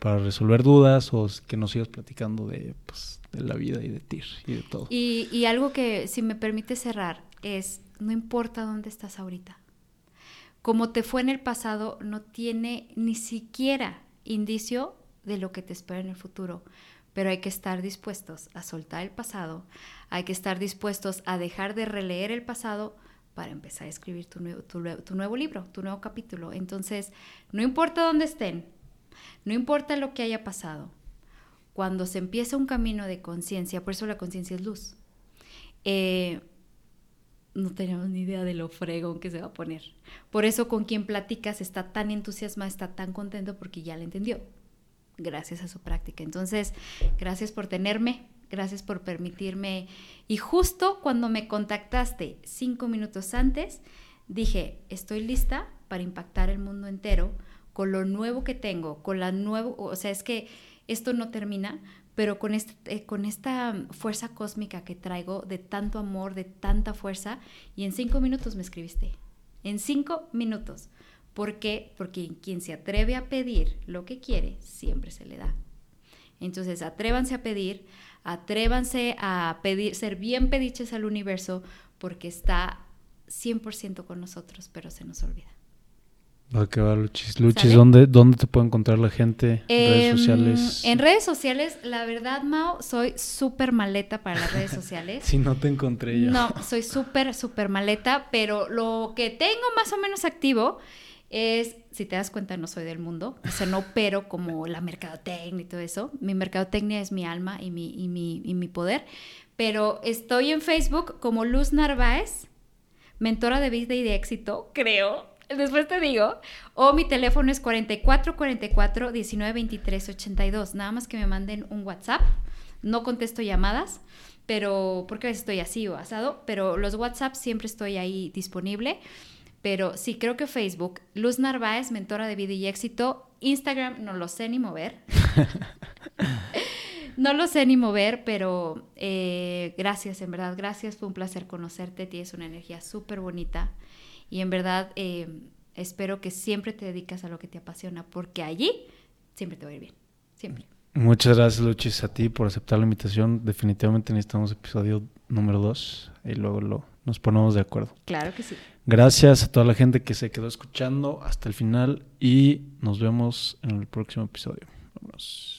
para resolver dudas o que nos sigas platicando de pues, de la vida y de ti y de todo. Y, y algo que, si me permite cerrar, es, no importa dónde estás ahorita. como te fue en el pasado no tiene ni siquiera indicio de lo que te espera en el futuro. Pero hay que estar dispuestos a soltar el pasado, hay que estar dispuestos a dejar de releer el pasado para empezar a escribir tu nuevo, tu, nuevo libro, tu nuevo capítulo. Entonces, no importa dónde estén, no importa lo que haya pasado, cuando se empieza un camino de conciencia, por eso la conciencia es luz, eh, no tenemos ni idea de lo fregón que se va a poner. Por eso con quien platicas está tan entusiasmado, está tan contento porque ya le entendió, gracias a su práctica. Entonces, gracias por tenerme, gracias por permitirme. Y justo cuando me contactaste cinco minutos antes, dije, estoy lista para impactar el mundo entero con lo nuevo que tengo, con la nuevo, o sea, es que esto no termina, pero con, este, eh, con esta fuerza cósmica que traigo de tanto amor, de tanta fuerza, y en cinco minutos me escribiste. En cinco minutos. ¿Por qué? Porque quien se atreve a pedir lo que quiere, siempre se le da. Entonces, atrévanse a pedir, atrévanse a pedir, ser bien pediches al universo, porque está 100% con nosotros, pero se nos olvida. Va que va, Luchis. Luchis, ¿dónde, ¿dónde te puede encontrar la gente? En redes em, sociales. En redes sociales, la verdad, Mao, soy súper maleta para las redes (laughs) sociales. si no te encontré ya. No, soy súper, súper maleta, pero lo que tengo más o menos activo es, si te das cuenta, no soy del mundo, o sea, no opero como la mercadotecnia y todo eso. Mi mercadotecnia es mi alma y mi, y mi, y mi poder, pero estoy en Facebook como Luz Narváez, mentora de vida y de éxito, creo Después te digo. O mi teléfono es 44 44 19 23 82. Nada más que me manden un WhatsApp. No contesto llamadas, pero porque a veces estoy así o asado. Pero los WhatsApp siempre estoy ahí disponible. Pero sí, creo que Facebook. Luz Narváez, mentora de vida y éxito. Instagram, no lo sé ni mover. (laughs) no lo sé ni mover, pero eh, gracias, en verdad, gracias. Fue un placer conocerte. Tienes una energía súper bonita y en verdad eh, espero que siempre te dedicas a lo que te apasiona, porque allí siempre te va a ir bien, siempre. Muchas gracias, Luchis, a ti por aceptar la invitación. Definitivamente necesitamos episodio número dos y luego lo, nos ponemos de acuerdo. Claro que sí. Gracias a toda la gente que se quedó escuchando hasta el final y nos vemos en el próximo episodio. Vámonos.